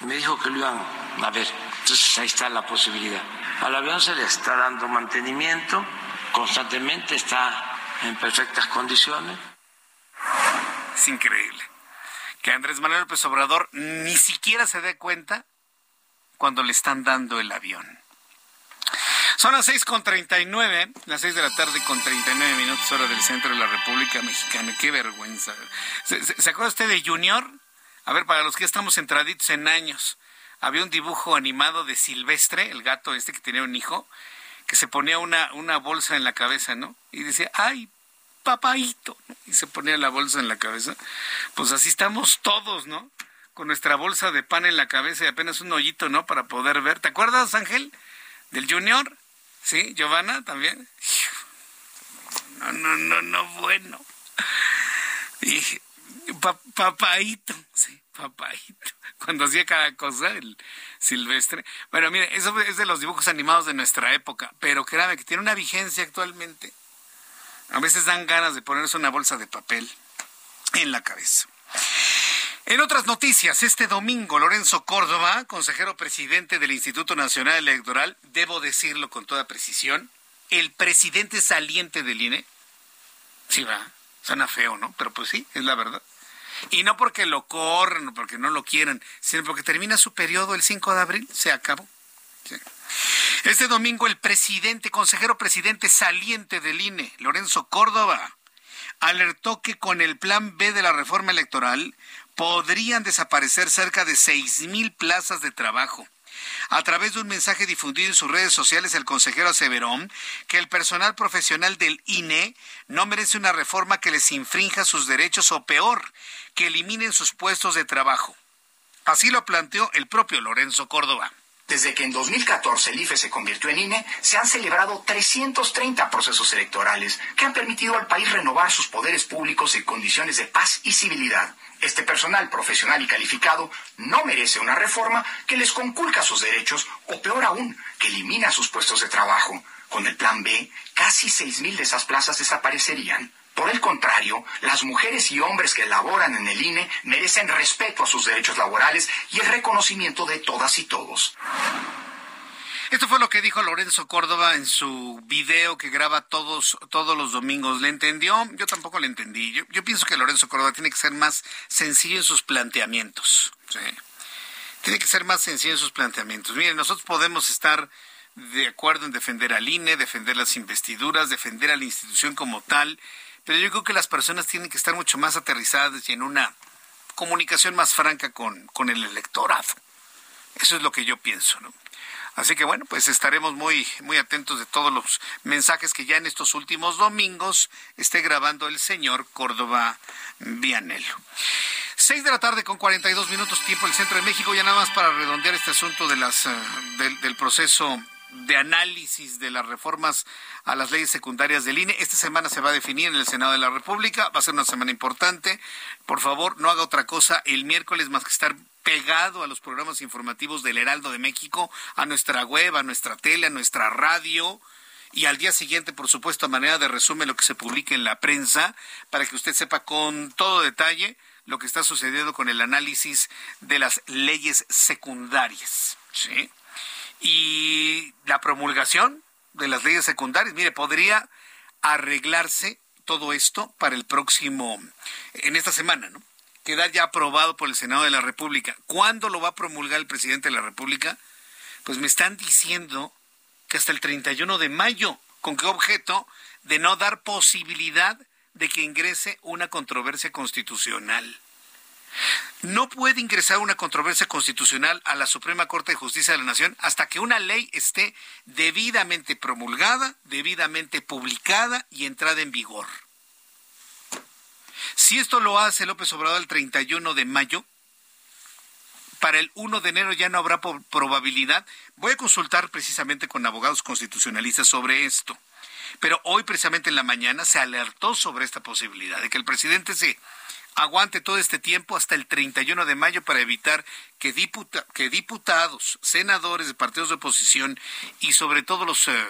Me dijo que lo iban a ver. Entonces ahí está la posibilidad. Al avión se le está dando mantenimiento, constantemente está en perfectas condiciones. Es increíble que Andrés Manuel López Obrador ni siquiera se dé cuenta cuando le están dando el avión. Son las seis con treinta y nueve, las seis de la tarde con treinta y nueve minutos hora del centro de la República Mexicana. Qué vergüenza. ¿Se, acuerda usted de Junior? A ver, para los que estamos entraditos en años, había un dibujo animado de Silvestre, el gato este que tenía un hijo, que se ponía una, una bolsa en la cabeza, ¿no? Y decía, ay, papaito, y se ponía la bolsa en la cabeza. Pues así estamos todos, ¿no? Con nuestra bolsa de pan en la cabeza y apenas un hoyito, ¿no? Para poder ver. ¿Te acuerdas, Ángel? Del Junior. ¿Sí? Giovanna también. No, no, no, no, bueno. Dije, papaito, sí, papaito. Cuando hacía cada cosa, el silvestre. Bueno, mire, eso es de los dibujos animados de nuestra época, pero créame que tiene una vigencia actualmente. A veces dan ganas de ponerse una bolsa de papel en la cabeza. En otras noticias, este domingo Lorenzo Córdoba, consejero presidente del Instituto Nacional Electoral, debo decirlo con toda precisión, el presidente saliente del INE, sí va, suena feo, ¿no? Pero pues sí, es la verdad. Y no porque lo corran o porque no lo quieran, sino porque termina su periodo el 5 de abril, se acabó. Este domingo el presidente, consejero presidente saliente del INE, Lorenzo Córdoba, alertó que con el plan B de la reforma electoral podrían desaparecer cerca de seis mil plazas de trabajo. A través de un mensaje difundido en sus redes sociales, el consejero aseveró que el personal profesional del INE no merece una reforma que les infrinja sus derechos o peor, que eliminen sus puestos de trabajo. Así lo planteó el propio Lorenzo Córdoba. Desde que en 2014 el IFE se convirtió en INE, se han celebrado 330 procesos electorales que han permitido al país renovar sus poderes públicos en condiciones de paz y civilidad. Este personal profesional y calificado no merece una reforma que les conculca sus derechos o peor aún, que elimina sus puestos de trabajo. Con el plan B, casi 6.000 de esas plazas desaparecerían. Por el contrario, las mujeres y hombres que laboran en el INE merecen respeto a sus derechos laborales y el reconocimiento de todas y todos. Esto fue lo que dijo Lorenzo Córdoba en su video que graba todos, todos los domingos. ¿Le entendió? Yo tampoco le entendí. Yo, pienso que Lorenzo Córdoba tiene que ser más sencillo en sus planteamientos. Tiene que ser más sencillo en sus planteamientos. Miren, nosotros podemos estar de acuerdo en defender al INE, defender las investiduras, defender a la institución como tal, pero yo creo que las personas tienen que estar mucho más aterrizadas y en una comunicación más franca con, con el electorado. Eso es lo que yo pienso, ¿no? Así que bueno, pues estaremos muy, muy atentos de todos los mensajes que ya en estos últimos domingos esté grabando el señor Córdoba Vianelo. Seis de la tarde con 42 minutos tiempo el centro de México, ya nada más para redondear este asunto de las, eh, del, proceso de análisis de las reformas a las leyes secundarias del INE. Esta semana se va a definir en el Senado de la República. Va a ser una semana importante. Por favor, no haga otra cosa el miércoles más que estar pegado a los programas informativos del Heraldo de México, a nuestra web, a nuestra tele, a nuestra radio y al día siguiente, por supuesto, a manera de resumen lo que se publique en la prensa, para que usted sepa con todo detalle lo que está sucediendo con el análisis de las leyes secundarias. ¿sí? Y la promulgación de las leyes secundarias, mire, podría arreglarse todo esto para el próximo, en esta semana, ¿no? quedar ya aprobado por el Senado de la República. ¿Cuándo lo va a promulgar el presidente de la República? Pues me están diciendo que hasta el 31 de mayo. ¿Con qué objeto? De no dar posibilidad de que ingrese una controversia constitucional. No puede ingresar una controversia constitucional a la Suprema Corte de Justicia de la Nación hasta que una ley esté debidamente promulgada, debidamente publicada y entrada en vigor. Si esto lo hace López Obrador el 31 de mayo, para el 1 de enero ya no habrá probabilidad. Voy a consultar precisamente con abogados constitucionalistas sobre esto. Pero hoy precisamente en la mañana se alertó sobre esta posibilidad de que el presidente se aguante todo este tiempo hasta el 31 de mayo para evitar que, que diputados, senadores de partidos de oposición y sobre todo los eh,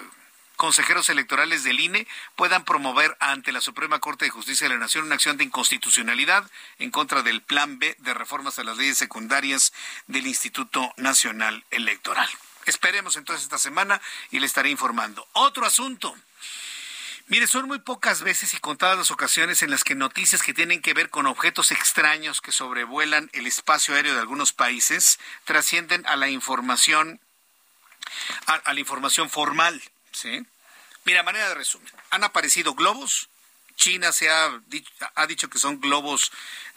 consejeros electorales del INE puedan promover ante la Suprema Corte de Justicia de la Nación una acción de inconstitucionalidad en contra del Plan B de reformas a las leyes secundarias del Instituto Nacional Electoral. Esperemos entonces esta semana y le estaré informando. Otro asunto. Mire, son muy pocas veces y contadas las ocasiones en las que noticias que tienen que ver con objetos extraños que sobrevuelan el espacio aéreo de algunos países trascienden a la información a, la información formal. ¿sí? Mira, manera de resumen. Han aparecido globos. China se ha dicho, ha dicho que son globos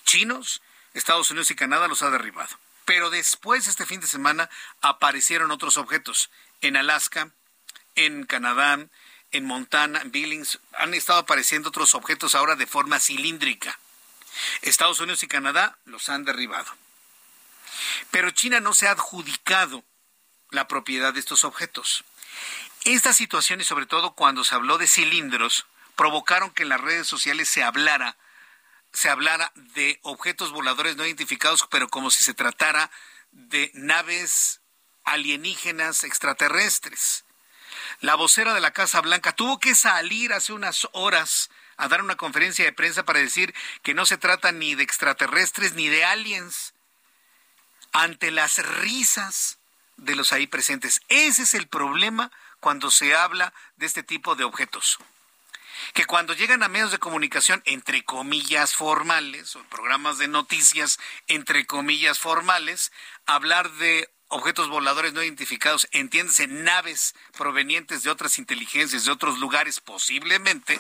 chinos. Estados Unidos y Canadá los ha derribado. Pero después, este fin de semana, aparecieron otros objetos. En Alaska, en Canadá, en Montana, en Billings, han estado apareciendo otros objetos ahora de forma cilíndrica. Estados Unidos y Canadá los han derribado. Pero China no se ha adjudicado la propiedad de estos objetos. Estas situaciones, sobre todo cuando se habló de cilindros, provocaron que en las redes sociales se hablara, se hablara de objetos voladores no identificados, pero como si se tratara de naves alienígenas extraterrestres. La vocera de la Casa Blanca tuvo que salir hace unas horas a dar una conferencia de prensa para decir que no se trata ni de extraterrestres ni de aliens ante las risas de los ahí presentes. Ese es el problema cuando se habla de este tipo de objetos. Que cuando llegan a medios de comunicación, entre comillas, formales, o programas de noticias, entre comillas, formales, hablar de objetos voladores no identificados, entiéndese, naves provenientes de otras inteligencias, de otros lugares, posiblemente,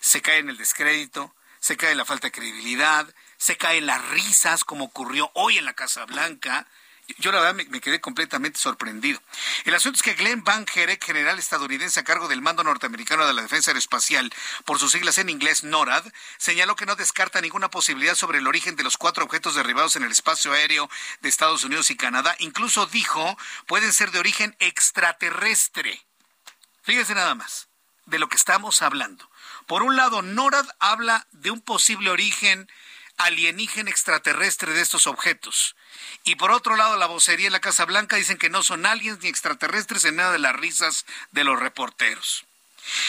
se cae en el descrédito, se cae en la falta de credibilidad, se caen las risas, como ocurrió hoy en la Casa Blanca, yo la verdad me, quedé completamente sorprendido. El asunto es que Glenn Van Gerek, general estadounidense a cargo del mando norteamericano de la defensa aeroespacial, por sus siglas en inglés NORAD, señaló que no descarta ninguna posibilidad sobre el origen de los cuatro objetos derribados en el espacio aéreo de Estados Unidos y Canadá. Incluso dijo, pueden ser de origen extraterrestre. Fíjese nada más de lo que estamos hablando. Por un lado, NORAD habla de un posible origen alienígena extraterrestre de estos objetos. Y por otro lado, la vocería en la Casa Blanca dicen que no son aliens ni extraterrestres en nada de las risas de los reporteros.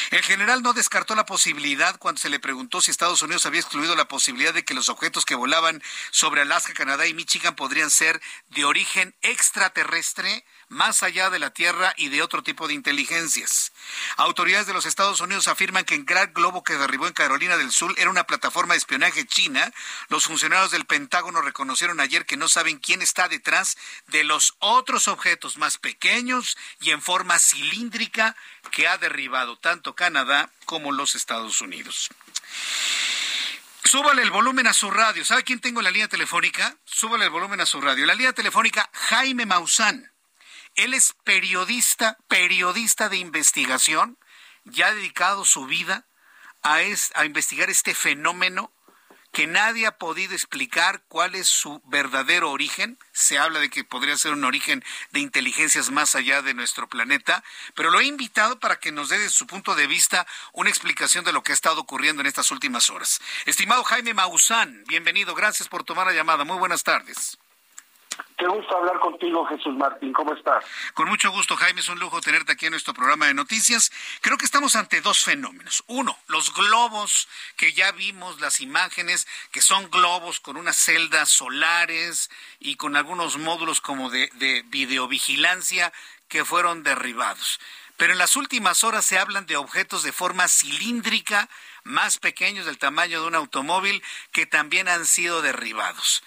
El general no descartó la posibilidad cuando se le preguntó si Estados Unidos había excluido la posibilidad de que los objetos que volaban sobre Alaska, Canadá y Michigan podrían ser de origen extraterrestre más allá de la Tierra y de otro tipo de inteligencias. Autoridades de los Estados Unidos afirman que el gran globo que derribó en Carolina del Sur era una plataforma de espionaje china. Los funcionarios del Pentágono reconocieron ayer que no saben quién está detrás de los otros objetos más pequeños y en forma cilíndrica que ha derribado tanto Canadá como los Estados Unidos. Súbale el volumen a su radio. ¿Sabe quién tengo en la línea telefónica? Súbale el volumen a su radio. La línea telefónica, Jaime Maussan. Él es periodista, periodista de investigación, ya ha dedicado su vida a, a investigar este fenómeno que nadie ha podido explicar cuál es su verdadero origen. Se habla de que podría ser un origen de inteligencias más allá de nuestro planeta, pero lo he invitado para que nos dé desde su punto de vista una explicación de lo que ha estado ocurriendo en estas últimas horas. Estimado Jaime Maussan, bienvenido, gracias por tomar la llamada. Muy buenas tardes. Qué gusto hablar contigo, Jesús Martín. ¿Cómo estás? Con mucho gusto, Jaime. Es un lujo tenerte aquí en nuestro programa de noticias. Creo que estamos ante dos fenómenos. Uno, los globos, que ya vimos las imágenes, que son globos con unas celdas solares y con algunos módulos como de, de videovigilancia que fueron derribados. Pero en las últimas horas se hablan de objetos de forma cilíndrica, más pequeños del tamaño de un automóvil, que también han sido derribados.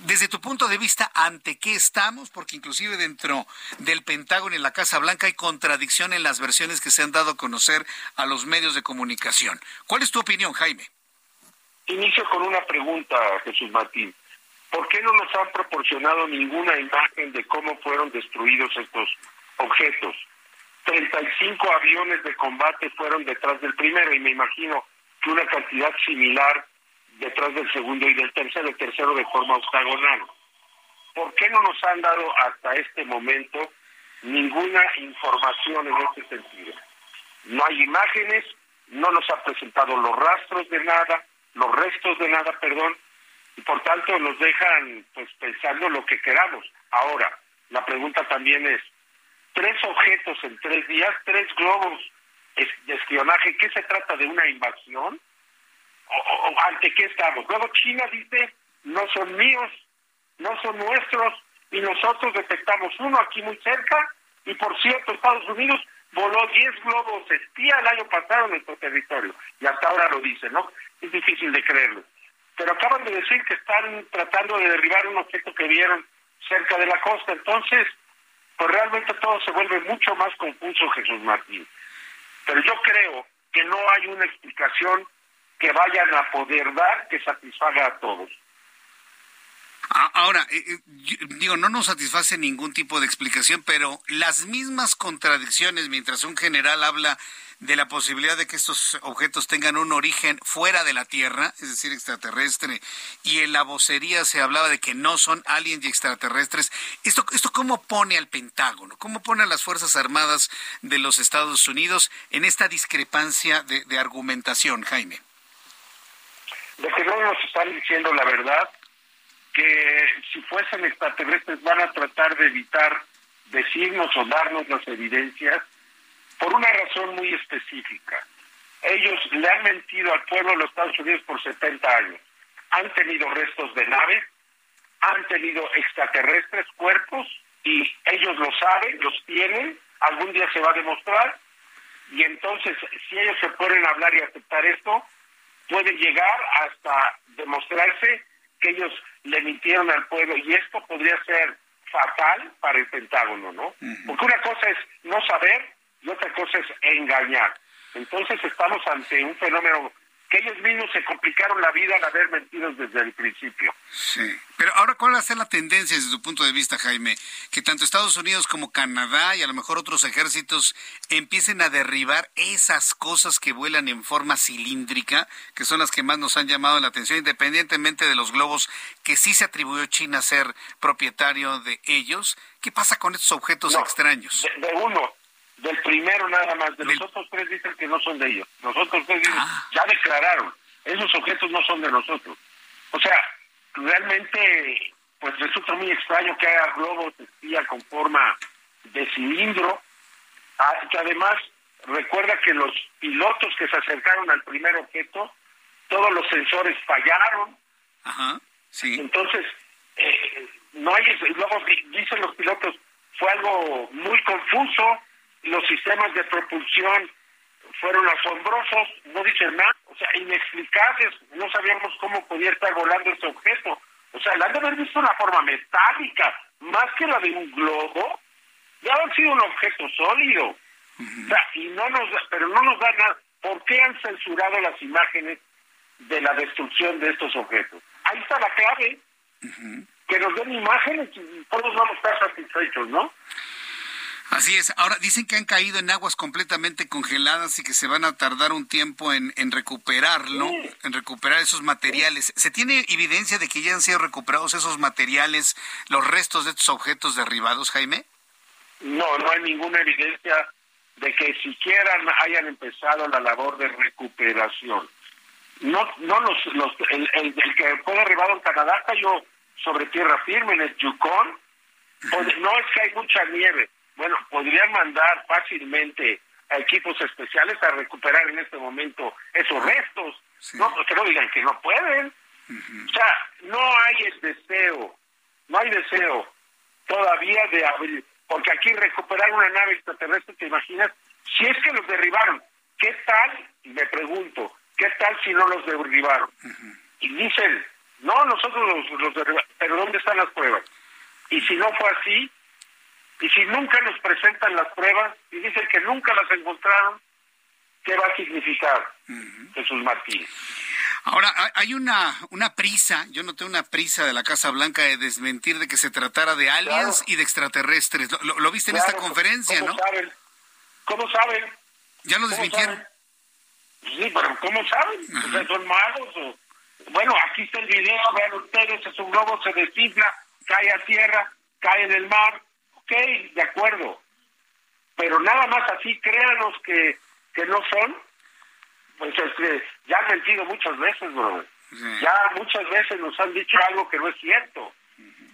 Desde tu punto de vista, ¿ante qué estamos? Porque inclusive dentro del Pentágono y la Casa Blanca hay contradicción en las versiones que se han dado a conocer a los medios de comunicación. ¿Cuál es tu opinión, Jaime? Inicio con una pregunta, Jesús Martín. ¿Por qué no nos han proporcionado ninguna imagen de cómo fueron destruidos estos objetos? 35 aviones de combate fueron detrás del primero y me imagino que una cantidad similar detrás del segundo y del tercero, el tercero de forma octagonal. ¿por qué no nos han dado hasta este momento ninguna información en este sentido? No hay imágenes, no nos han presentado los rastros de nada, los restos de nada, perdón, y por tanto nos dejan pues pensando lo que queramos. Ahora, la pregunta también es, tres objetos en tres días, tres globos de espionaje, ¿qué se trata de una invasión? ¿O, ante qué estamos? Luego China dice, no son míos, no son nuestros, y nosotros detectamos uno aquí muy cerca, y por cierto, Estados Unidos voló 10 globos espía el año pasado en nuestro territorio, y hasta ahora lo dice, ¿no? Es difícil de creerlo. Pero acaban de decir que están tratando de derribar un objeto que vieron cerca de la costa, entonces, pues realmente todo se vuelve mucho más confuso, Jesús Martín. Pero yo creo que no hay una explicación que vayan a poder dar que satisfaga a todos. Ahora, eh, eh, digo, no nos satisface ningún tipo de explicación, pero las mismas contradicciones mientras un general habla de la posibilidad de que estos objetos tengan un origen fuera de la Tierra, es decir, extraterrestre, y en la vocería se hablaba de que no son aliens y extraterrestres. ¿Esto, esto cómo pone al Pentágono? ¿Cómo pone a las Fuerzas Armadas de los Estados Unidos en esta discrepancia de, de argumentación, Jaime? De que no nos están diciendo la verdad, que si fuesen extraterrestres van a tratar de evitar decirnos o darnos las evidencias por una razón muy específica. Ellos le han mentido al pueblo de los Estados Unidos por 70 años. Han tenido restos de naves, han tenido extraterrestres, cuerpos, y ellos lo saben, los tienen, algún día se va a demostrar, y entonces si ellos se pueden hablar y aceptar esto, puede llegar hasta demostrarse que ellos le mintieron al pueblo y esto podría ser fatal para el Pentágono, ¿no? Porque una cosa es no saber y otra cosa es engañar. Entonces estamos ante un fenómeno que ellos mismos se complicaron la vida al haber mentido desde el principio. Sí, pero ahora cuál va a ser la tendencia desde tu punto de vista, Jaime, que tanto Estados Unidos como Canadá y a lo mejor otros ejércitos empiecen a derribar esas cosas que vuelan en forma cilíndrica, que son las que más nos han llamado la atención, independientemente de los globos que sí se atribuyó China a ser propietario de ellos. ¿Qué pasa con estos objetos extraños? de uno, del primero nada más, de los otros tres dicen que no son de ellos. Los otros tres dicen, ah. ya declararon, esos objetos no son de nosotros. O sea, realmente, pues resulta muy extraño que haya globos espía con forma de cilindro, ah, que además recuerda que los pilotos que se acercaron al primer objeto, todos los sensores fallaron. Ajá, sí. Entonces, eh, no hay, luego dicen los pilotos, fue algo muy confuso, los sistemas de propulsión fueron asombrosos, no dicen nada, o sea, inexplicables, no sabíamos cómo podía estar volando este objeto. O sea, la han de haber visto una forma metálica, más que la de un globo, ya han sido un objeto sólido. o sea, y no nos, pero no nos da nada. ¿Por qué han censurado las imágenes de la destrucción de estos objetos? Ahí está la clave. Que nos den imágenes y todos vamos a estar satisfechos, ¿no? Así es. Ahora dicen que han caído en aguas completamente congeladas y que se van a tardar un tiempo en, en recuperarlo, en recuperar esos materiales. ¿Se tiene evidencia de que ya han sido recuperados esos materiales, los restos de estos objetos derribados, Jaime? No, no hay ninguna evidencia de que siquiera hayan empezado la labor de recuperación. No, no los, los el, el, que fue derribado en Canadá cayó sobre tierra firme en el Yukon. No es que hay mucha nieve, bueno, podrían mandar fácilmente a equipos especiales a recuperar en este momento esos restos. No, que no digan que no pueden. O sea, no hay el deseo, no hay deseo todavía de abrir, porque aquí recuperar una nave extraterrestre, ¿te imaginas? Si es que los derribaron, ¿qué tal? Me pregunto, ¿qué tal si no los derribaron? Y dicen, no, nosotros los, los derribamos, pero ¿dónde están las pruebas? Y si no fue así, y si nunca nos presentan las pruebas y dicen que nunca las encontraron, ¿qué va a significar Jesús Martín? Ahora, hay una, una prisa, yo noté una prisa de la Casa Blanca de desmentir de que se tratara de aliens y de extraterrestres. Lo, viste en esta conferencia, ¿cómo Saben? ¿Cómo saben? ¿Ya lo desmintieron? Sí, pero ¿cómo saben? O sea, ¿Son magos? O... Bueno, aquí está el video, vean ustedes, es un globo, se desinfla cae a tierra, cae en el mar, ok, de acuerdo. Pero nada más así, créanos que, que no son, pues este, ya han mentido muchas veces, bro. Ya muchas veces nos han dicho algo que no es cierto.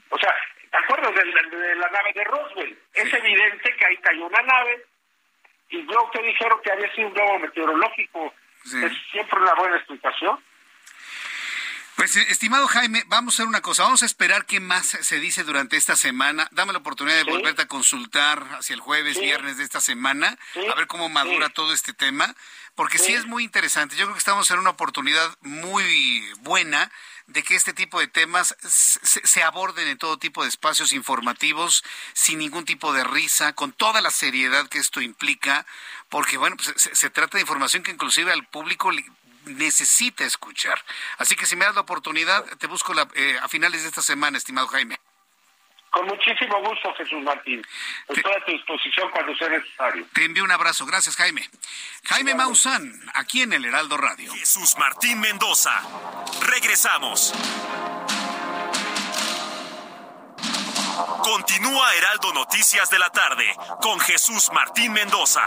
O sea, ¿te acuerdas de la, nave de Roswell? Es evidente que ahí cayó una nave y yo que dijeron que había sido un globo meteorológico. Es siempre una buena explicación. Pues, estimado Jaime, vamos a hacer una cosa. Vamos a esperar qué más se dice durante esta semana. Dame la oportunidad de volverte a consultar hacia el jueves, viernes de esta semana, a ver cómo madura todo este tema, porque sí. es muy interesante. Yo creo que estamos en una oportunidad muy buena de que este tipo de temas se, aborden en todo tipo de espacios informativos, sin ningún tipo de risa, con toda la seriedad que esto implica, porque bueno, pues se, se trata de información que inclusive al público necesita escuchar. Así que si me das la oportunidad, te busco eh, a finales de esta semana, estimado Jaime. Con muchísimo gusto, Jesús Martín. Estoy a tu disposición cuando sea necesario. Te envío un abrazo. Gracias, Jaime. Jaime Maussan, aquí en el Heraldo Radio. Jesús Martín Mendoza. Regresamos. Continúa Heraldo Noticias de la tarde con Jesús Martín Mendoza.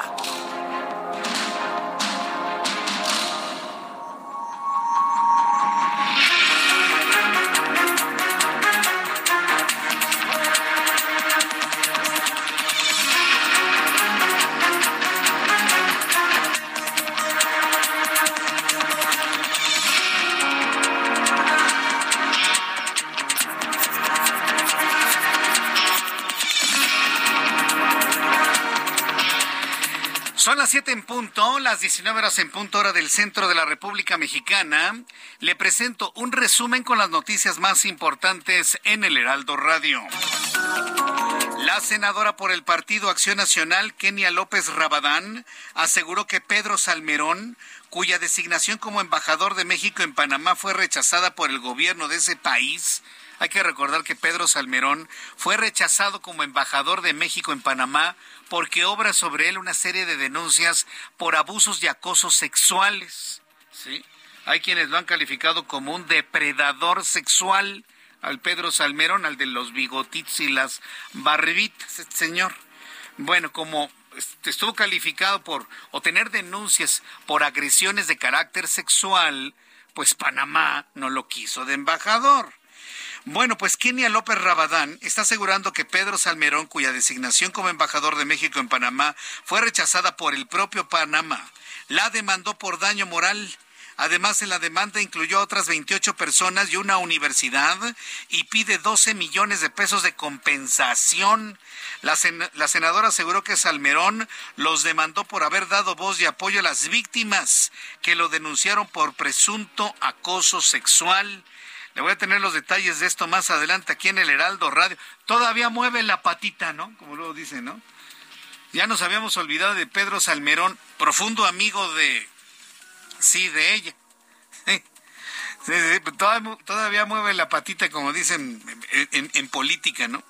Son las 7 en punto, las 19 horas en punto hora del centro de la República Mexicana. Le presento un resumen con las noticias más importantes en el Heraldo Radio. La senadora por el Partido Acción Nacional, Kenia López Rabadán, aseguró que Pedro Salmerón, cuya designación como embajador de México en Panamá fue rechazada por el gobierno de ese país, hay que recordar que Pedro Salmerón fue rechazado como embajador de México en Panamá porque obra sobre él una serie de denuncias por abusos y acosos sexuales. ¿sí? Hay quienes lo han calificado como un depredador sexual al Pedro Salmerón, al de los bigotitos y las barribitas, este señor. Bueno, como este, estuvo calificado por o tener denuncias por agresiones de carácter sexual, pues Panamá no lo quiso de embajador. Bueno, pues Kenia López Rabadán está asegurando que Pedro Salmerón, cuya designación como embajador de México en Panamá fue rechazada por el propio Panamá, la demandó por daño moral. Además, en la demanda incluyó a otras 28 personas y una universidad y pide 12 millones de pesos de compensación. La, la, senadora aseguró que Salmerón los demandó por haber dado voz y apoyo a las víctimas que lo denunciaron por presunto acoso sexual. Le voy a tener los detalles de esto más adelante aquí en el Heraldo Radio. Todavía mueve la patita, ¿no? Como luego dicen, ¿no? Ya nos habíamos olvidado de Pedro Salmerón, profundo amigo de... Sí, de ella. Sí, sí, todavía, mueve la patita, como dicen en, en política, ¿no?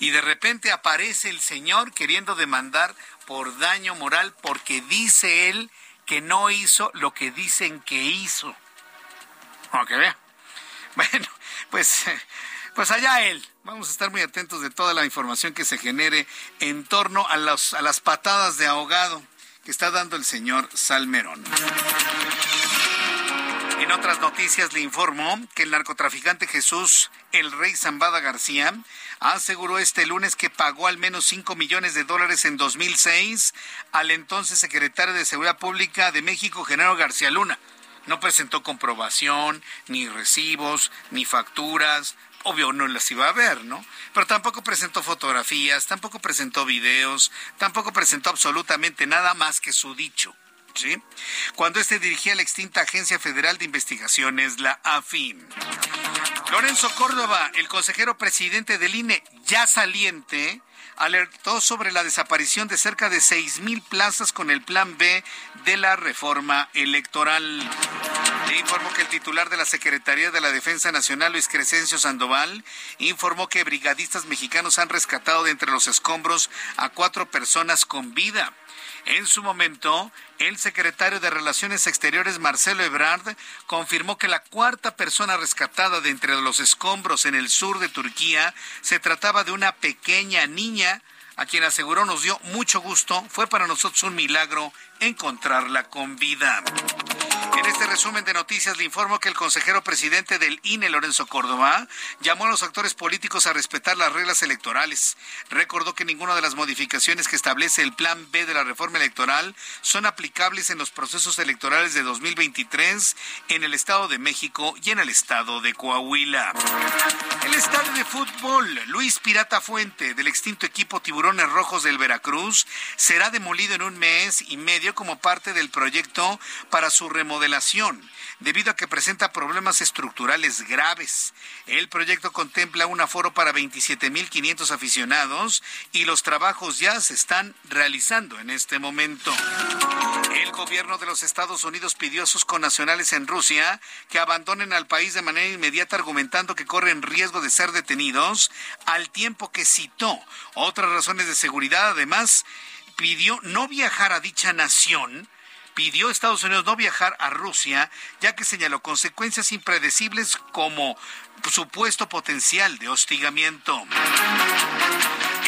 Y de repente aparece el señor queriendo demandar por daño moral porque dice él que no hizo lo que dicen que hizo. Aunque vea. Bueno, pues, pues allá él. Vamos a estar muy atentos de toda la información que se genere en torno a, los, a las patadas de ahogado que está dando el señor Salmerón. En otras noticias le informó que el narcotraficante Jesús El Rey Zambada García aseguró este lunes que pagó al menos 5 millones de dólares en 2006 al entonces secretario de Seguridad Pública de México, Genaro García Luna no presentó comprobación, ni recibos, ni facturas. Obvio no las iba a ver, ¿no? Pero tampoco presentó fotografías, tampoco presentó videos, tampoco presentó absolutamente nada más que su dicho. ¿Sí? Cuando este dirigía la extinta Agencia Federal de Investigaciones, la AFIM. Lorenzo Córdoba, el consejero presidente del INE, ya saliente, alertó sobre la desaparición de cerca de seis mil plazas con el plan B de la reforma electoral. informó que el titular de la Secretaría de la Defensa Nacional, Luis Crescencio Sandoval, informó que brigadistas mexicanos han rescatado de entre los escombros a cuatro personas con vida. En su momento, el secretario de Relaciones Exteriores, Marcelo Ebrard, confirmó que la cuarta persona rescatada de entre los escombros en el sur de Turquía se trataba de una pequeña niña, a quien aseguró nos dio mucho gusto. Fue para nosotros un milagro encontrarla con vida. En este resumen de noticias le informo que el consejero presidente del INE, Lorenzo Córdoba, llamó a los actores políticos a respetar las reglas electorales. Recordó que ninguna de las modificaciones que establece el Plan B de la reforma electoral son aplicables en los procesos electorales de 2023 en el Estado de México y en el Estado de Coahuila. El estadio de fútbol Luis Pirata Fuente del extinto equipo Tiburones Rojos del Veracruz será demolido en un mes y medio como parte del proyecto para su remodelación, debido a que presenta problemas estructurales graves. El proyecto contempla un aforo para 27.500 aficionados y los trabajos ya se están realizando en este momento. El gobierno de los Estados Unidos pidió a sus connacionales en Rusia que abandonen al país de manera inmediata argumentando que corren riesgo de ser detenidos, al tiempo que citó otras razones de seguridad. Además, pidió no viajar a dicha nación pidió a Estados Unidos no viajar a Rusia, ya que señaló consecuencias impredecibles como supuesto potencial de hostigamiento.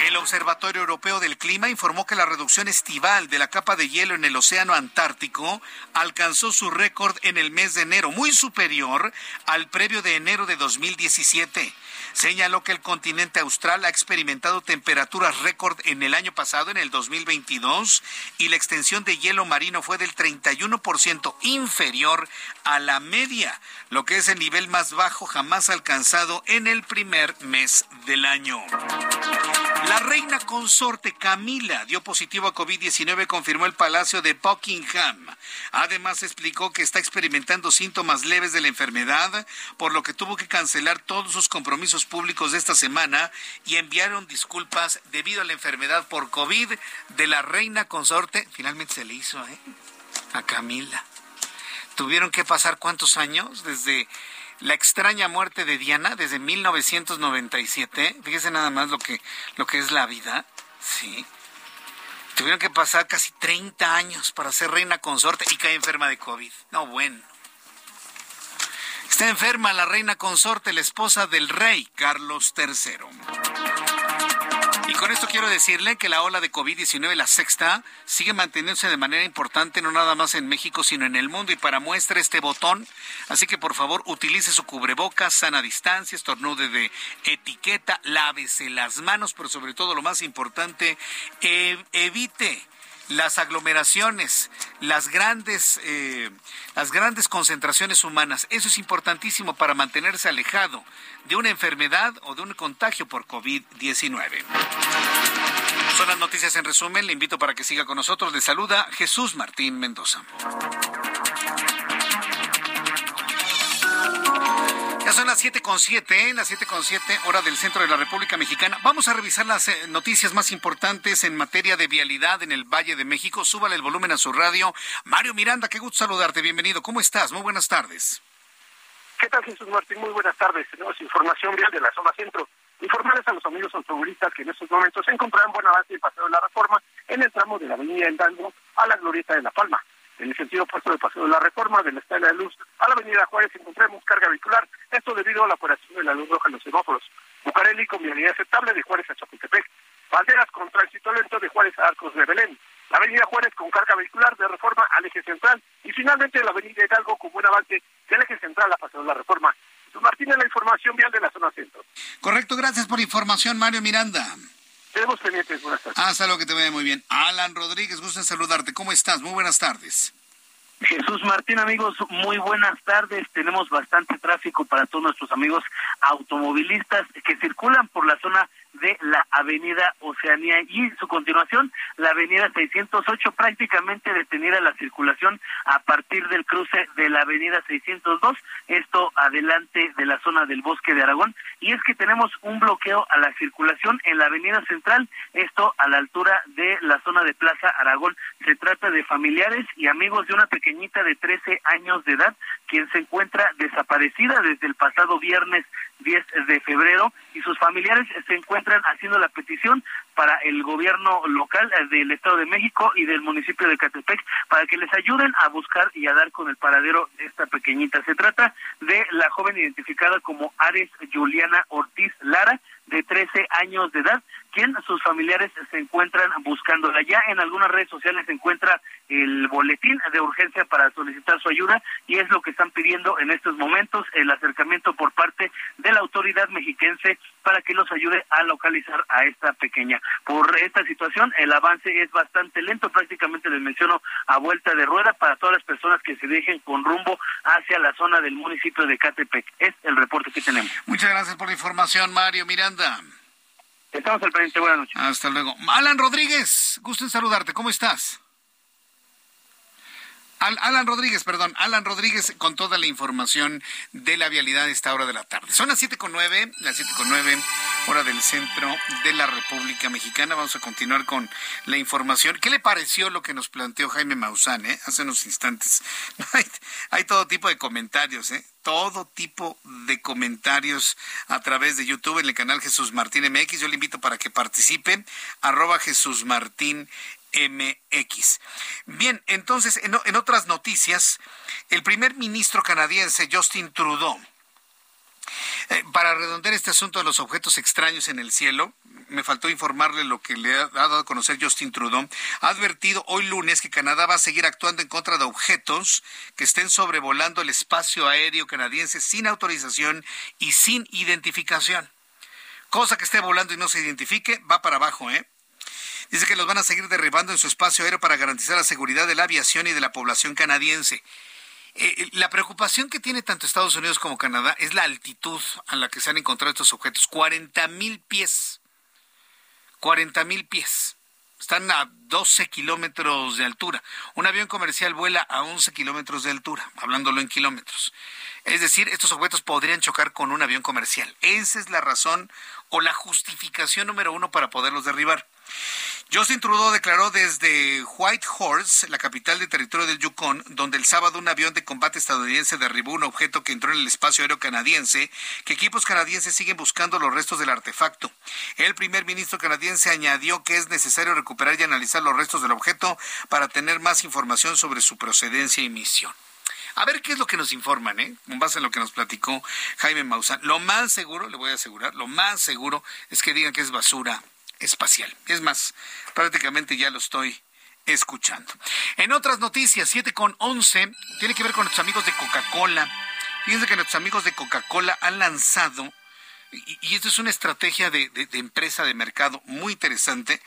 El Observatorio Europeo del Clima informó que la reducción estival de la capa de hielo en el Océano Antártico alcanzó su récord en el mes de enero, muy superior al previo de enero de 2017 señaló que el continente austral ha experimentado temperaturas récord en el año pasado, en el 2022, y la extensión de hielo marino fue del 31% inferior a la media, lo que es el nivel más bajo jamás alcanzado en el primer mes del año. La reina consorte Camila dio positivo a COVID-19, confirmó el Palacio de Buckingham. Además explicó que está experimentando síntomas leves de la enfermedad, por lo que tuvo que cancelar todos sus compromisos públicos de esta semana y enviaron disculpas debido a la enfermedad por COVID de la reina consorte. Finalmente se le hizo ¿eh? a Camila. Tuvieron que pasar cuántos años desde la extraña muerte de Diana desde 1997. Fíjese nada más lo que, lo que es la vida. Sí. Tuvieron que pasar casi 30 años para ser reina consorte y cae enferma de COVID. No, bueno. Está enferma la reina consorte, la esposa del rey Carlos III. Y con esto quiero decirle que la ola de COVID-19, la sexta, sigue manteniéndose de manera importante, no nada más en México, sino en el mundo. Y para muestra este botón, así que por favor utilice su cubrebocas, sana distancia, estornude de etiqueta, lávese las manos, pero sobre todo lo más importante, evite las aglomeraciones, las grandes, eh, las grandes concentraciones humanas. Eso es importantísimo para mantenerse alejado de una enfermedad o de un contagio por COVID-19. Son las noticias en resumen. Le invito para que siga con nosotros. Le saluda Jesús Martín Mendoza. Son las siete con siete, las siete con siete, hora del centro de la República Mexicana. Vamos a revisar las eh, noticias más importantes en materia de vialidad en el Valle de México. Súbale el volumen a su radio. Mario Miranda, qué gusto saludarte. Bienvenido. ¿Cómo estás? Muy buenas tardes. ¿Qué tal, Jesús Martín? Muy buenas tardes. Tenemos información vial de la zona centro. Informarles a los amigos automovilistas que en estos momentos se encontrarán buen avance el Paseo de la Reforma en el tramo de la Avenida Hidalgo a la Glorieta de La Palma. En el sentido opuesto del Paseo de la Reforma, de la Estela de Luz a la Avenida Juárez encontramos carga vehicular, esto debido a la operación de la luz roja en los semáforos. Bucareli con vialidad aceptable de Juárez a Chapultepec. Banderas con tránsito lento de Juárez a Arcos de Belén. La Avenida Juárez con carga vehicular de Reforma al eje central. Y finalmente la Avenida Hidalgo con buen avance del eje central a Paseo de la Reforma. Martín, la información vial de la zona centro. Correcto, gracias por información, Mario Miranda. Tenemos pendientes, buenas tardes. Hasta luego, que te vaya muy bien. Alan Rodríguez, gusto en saludarte. ¿Cómo estás? Muy buenas tardes. Jesús Martín, amigos, muy buenas tardes. Tenemos bastante tráfico para todos nuestros amigos automovilistas que circulan por la zona de la Avenida Oceanía. Y su continuación la Avenida 608 prácticamente detenida la circulación a partir del cruce de la Avenida 602, esto adelante de la zona del Bosque de Aragón. Y es que tenemos un bloqueo a la circulación en la Avenida Central, esto a la altura de la zona de Plaza Aragón. Se trata de familiares y amigos de una pequeñita de 13 años de edad quien se encuentra desaparecida desde el pasado viernes 10 de febrero y sus familiares se encuentran haciendo la petición para el gobierno local eh, del Estado de México y del municipio de Catepec para que les ayuden a buscar y a dar con el paradero de esta pequeñita. Se trata de la joven identificada como Ares Juliana Ortiz Lara, de 13 años de edad, quien sus familiares se encuentran buscándola. Ya en algunas redes sociales se encuentra el boletín de urgencia para solicitar su ayuda y es lo que están pidiendo en estos momentos el acercamiento por parte de la autoridad mexiquense para que los ayude a localizar a esta pequeña. Por esta situación, el avance es bastante lento, prácticamente les menciono a vuelta de rueda para todas las personas que se dejen con rumbo hacia la zona del municipio de Catepec. Es el reporte que tenemos. Muchas gracias por la información, Mario Miranda. Estamos al pendiente. Buenas noches. Hasta luego. Alan Rodríguez, gusto en saludarte. ¿Cómo estás? Alan Rodríguez, perdón, Alan Rodríguez con toda la información de la vialidad a esta hora de la tarde. Son las siete con nueve, las siete con nueve, hora del centro de la República Mexicana. Vamos a continuar con la información. ¿Qué le pareció lo que nos planteó Jaime Maussan eh? hace unos instantes? Hay, hay todo tipo de comentarios, ¿eh? todo tipo de comentarios a través de YouTube en el canal Jesús Martín MX. Yo le invito para que participe, arroba Jesús Martín MX. Bien, entonces, en, otras noticias, el primer ministro canadiense, Justin Trudeau, eh, para redondear este asunto de los objetos extraños en el cielo, me faltó informarle lo que le ha dado a conocer Justin Trudeau, ha advertido hoy lunes que Canadá va a seguir actuando en contra de objetos que estén sobrevolando el espacio aéreo canadiense sin autorización y sin identificación. Cosa que esté volando y no se identifique, va para abajo, ¿eh? Dice que los van a seguir derribando en su espacio aéreo para garantizar la seguridad de la aviación y de la población canadiense. Eh, eh, la preocupación que tiene tanto Estados Unidos como Canadá es la altitud a la que se han encontrado estos objetos. 40 mil pies. 40 mil pies. Están a 12 kilómetros de altura. Un avión comercial vuela a 11 kilómetros de altura, hablándolo en kilómetros. Es decir, estos objetos podrían chocar con un avión comercial. Esa es la razón o la justificación número uno para poderlos derribar. Justin Trudeau declaró desde Whitehorse, la capital del territorio del Yukon, donde el sábado un avión de combate estadounidense derribó un objeto que entró en el espacio aéreo canadiense, que equipos canadienses siguen buscando los restos del artefacto. El primer ministro canadiense añadió que es necesario recuperar y analizar los restos del objeto para tener más información sobre su procedencia y misión. A ver qué es lo que nos informan, ¿eh? Con base en lo que nos platicó Jaime Maussan. Lo más seguro, le voy a asegurar, lo más seguro es que digan que es basura espacial. Es más, prácticamente ya lo estoy escuchando. En otras noticias, 7 con 11, tiene que ver con nuestros amigos de Coca-Cola. Fíjense que nuestros amigos de Coca-Cola han lanzado, y, esto es una estrategia de, de, empresa de mercado muy interesante,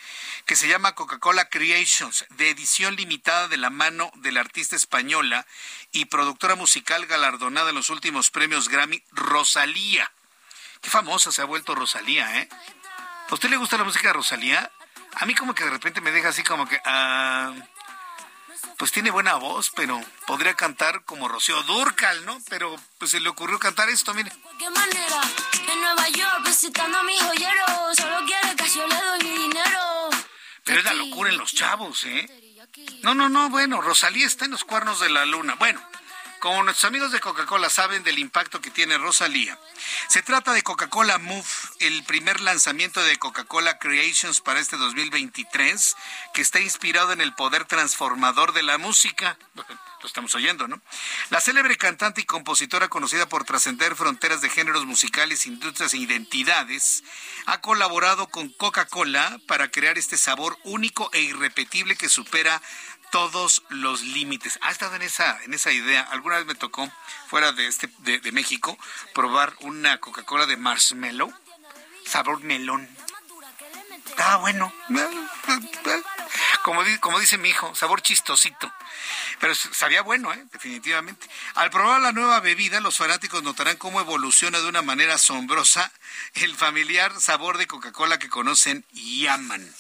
que se llama Coca-Cola Creations, de edición limitada de la mano de la artista española y productora musical galardonada en los últimos premios Grammy, Rosalía. Qué famosa se ha vuelto Rosalía, ¿eh? ¿A usted le gusta la música de Rosalía? A mí como que de repente me deja así como que... Ah, pues tiene buena voz, pero podría cantar como Rocío Durcal, ¿no? Pero pues se le ocurrió cantar esto, mire. De manera, en Nueva York visitando a mi joyero, solo quiere que yo le doy mi dinero. Pero es la locura en los chavos, ¿eh? No, no, no, bueno, Rosalía está en los cuernos de la luna. Bueno, como nuestros amigos de Coca-Cola saben del impacto que tiene Rosalía, se trata de Coca-Cola Move, el primer lanzamiento de Coca-Cola Creations para este 2023, que está inspirado en el poder transformador de la música. Lo estamos oyendo, ¿no? La célebre cantante y compositora conocida por trascender fronteras de géneros musicales, industrias e identidades, ha colaborado con Coca-Cola para crear este sabor único e irrepetible que supera todos los límites. Ha estado en esa, en esa idea. Alguna vez me tocó, fuera de, este, de, México, probar una Coca-Cola de marshmallow, sabor melón. Estaba bueno. Como, como dice mi hijo, sabor chistosito. Pero sabía bueno, ¿eh? definitivamente. Al probar la nueva bebida, los fanáticos notarán cómo evoluciona de una manera asombrosa el familiar sabor de Coca-Cola que conocen y aman.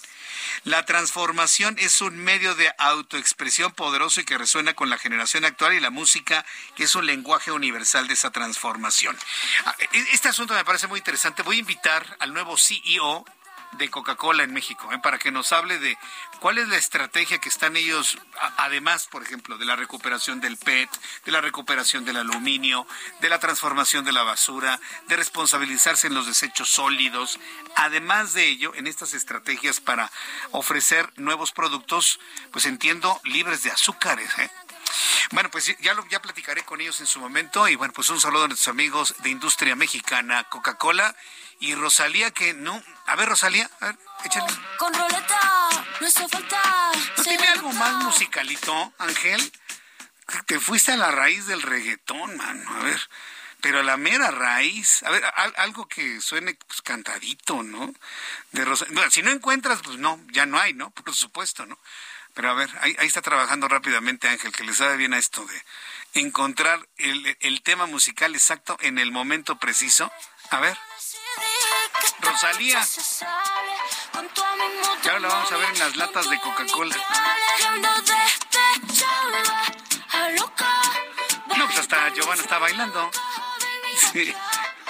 La transformación es un medio de autoexpresión poderoso y que resuena con la generación actual y la música, que es un lenguaje universal de esa transformación. Ah, e-, este asunto me parece muy interesante. Voy a invitar al nuevo CEO de Coca-Cola en México, ¿eh? para que nos hable de cuál es la estrategia que están ellos, además, por ejemplo, de la recuperación del PET, de la recuperación del aluminio, de la transformación de la basura, de responsabilizarse en los desechos sólidos, además de ello, en estas estrategias para ofrecer nuevos productos, pues entiendo, libres de azúcares, ¿eh? Bueno, pues ya, lo, ya platicaré con ellos en su momento y bueno, pues un saludo a nuestros amigos de Industria Mexicana, Coca-Cola y Rosalía que no... A ver, Rosalía, a ver, échale. Con roleta, no hace falta. ¿No tiene algo más musicalito, Ángel? Te fuiste a la raíz del reggaetón, mano. A ver, pero a la mera raíz. A ver, algo que suene pues, cantadito, ¿no? De Rosalía. Bueno, si no encuentras, pues no, ya no hay, ¿no? Por supuesto, ¿no? Pero a ver, ahí, está trabajando rápidamente Ángel, que le sabe bien a esto de encontrar el, el tema musical exacto en el momento preciso. A ver. Rosalía. Ya lo vamos a ver en las latas de Coca-Cola. No, pues hasta Giovanna está bailando. Sí.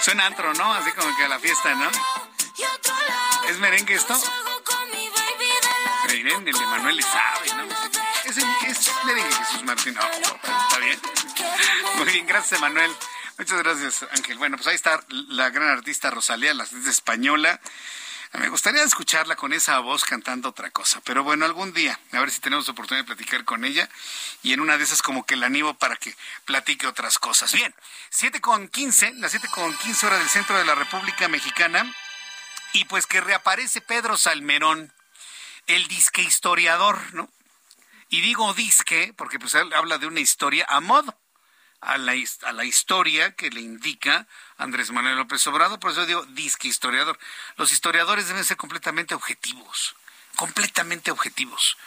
Suena antro, ¿no? Así como que a la fiesta, ¿no? ¿Es merengue esto? Miren, el Emanuel le sabe, ¿no? Es, es merengue Jesús Martín. No, está bien. Muy bien, gracias, Emanuel. Muchas gracias, Ángel. Bueno, pues ahí está la gran artista Rosalía, la artista española. Me gustaría escucharla con esa voz cantando otra cosa, pero bueno, algún día, a ver si tenemos oportunidad de platicar con ella y en una de esas como que la animo para que platique otras cosas. Bien, siete con quince, las siete con quince horas del centro de la República Mexicana y pues que reaparece Pedro Salmerón, el disque historiador, ¿no? Y digo disque porque pues él habla de una historia a modo a la, a la historia que le indica Andrés Manuel López Obrador, por eso digo disque historiador. Los historiadores deben ser completamente objetivos, completamente objetivos.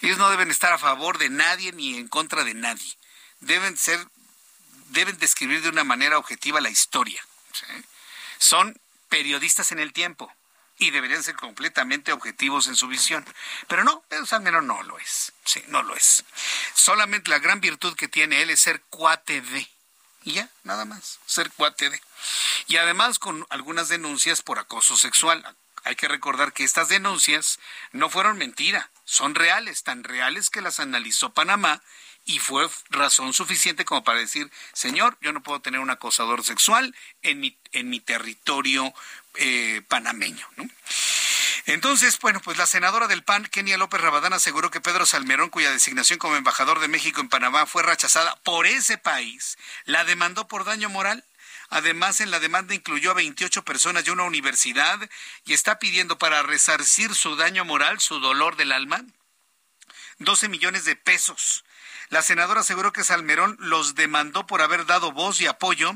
Ellos no deben estar a favor de nadie ni en contra de nadie. Deben ser, deben describir de una manera objetiva la historia. Son periodistas en el tiempo y deberían ser completamente objetivos en su visión. Pero no, Pedro Salmerón no lo es. Sí, no lo es. Solamente la gran virtud que tiene él es ser cuate de. Y ya, nada más, ser cuate de. Y además con algunas denuncias por acoso sexual. Hay que recordar que estas denuncias no fueron mentira, son reales, tan reales que las analizó Panamá y fue razón suficiente como para decir, señor, yo no puedo tener un acosador sexual en mi, en mi territorio eh, panameño. ¿no? Entonces, bueno, pues la senadora del PAN, Kenia López Rabadán, aseguró que Pedro Salmerón, cuya designación como embajador de México en Panamá fue rechazada por ese país, la demandó por daño moral. Además, en la demanda incluyó a 28 personas y una universidad y está pidiendo para resarcir su daño moral, su dolor del alma, 12 millones de pesos. La senadora aseguró que Salmerón los demandó por haber dado voz y apoyo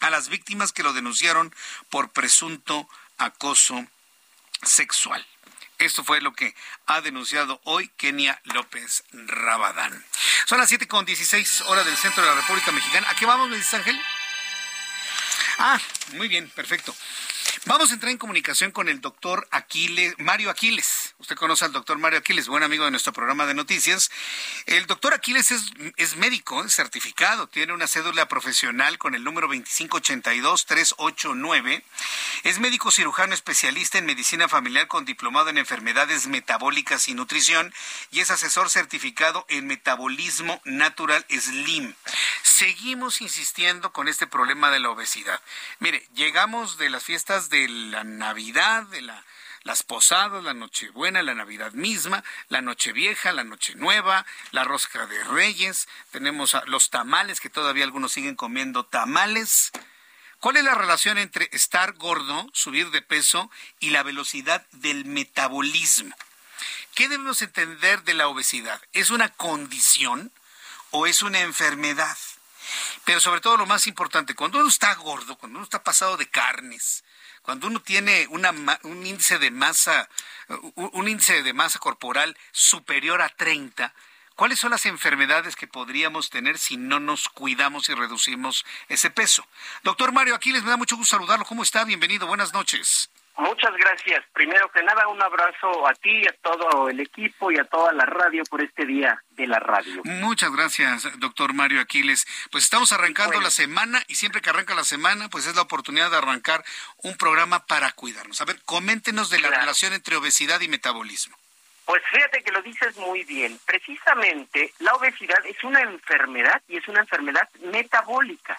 a las víctimas que lo denunciaron por presunto acoso sexual. Esto fue lo que ha denunciado hoy Kenia López Rabadán. Son las siete con dieciséis horas del centro de la República Mexicana. ¿A qué vamos, dice Ángel? Ah, muy bien, perfecto. Vamos a entrar en comunicación con el doctor Aquiles, Mario Aquiles. Usted conoce al doctor Mario Aquiles, buen amigo de nuestro programa de noticias. El doctor Aquiles es, médico, es certificado, tiene una cédula profesional con el número 2582389. Es médico cirujano especialista en medicina familiar con diplomado en enfermedades metabólicas y nutrición y es asesor certificado en metabolismo natural SLIM. Seguimos insistiendo con este problema de la obesidad. Mire, llegamos de las fiestas de la Navidad, de la las posadas, la Nochebuena, la Navidad misma, la Nochevieja, la Noche Nueva, la rosca de Reyes, tenemos los tamales, que todavía algunos siguen comiendo tamales. ¿Cuál es la relación entre estar gordo, subir de peso y la velocidad del metabolismo? ¿Qué debemos entender de la obesidad? ¿Es una condición o es una enfermedad? Pero sobre todo lo más importante, cuando uno está gordo, cuando uno está pasado de carnes, cuando uno tiene un índice de masa, un índice de masa corporal superior a 30, ¿cuáles son las enfermedades que podríamos tener si no nos cuidamos y reducimos ese peso? Doctor Mario Aquiles, me da mucho gusto saludarlo. ¿Cómo está? Bienvenido. Buenas noches. Muchas gracias. Primero que nada, un abrazo a ti, a todo el equipo y a toda la radio por este día de la radio. Muchas gracias, doctor Mario Aquiles. Pues estamos arrancando la semana y siempre que arranca la semana, pues es la oportunidad de arrancar un programa para cuidarnos. A ver, coméntenos de la relación entre obesidad y metabolismo. Pues fíjate que lo dices muy bien. Precisamente la obesidad es una enfermedad y es una enfermedad metabólica.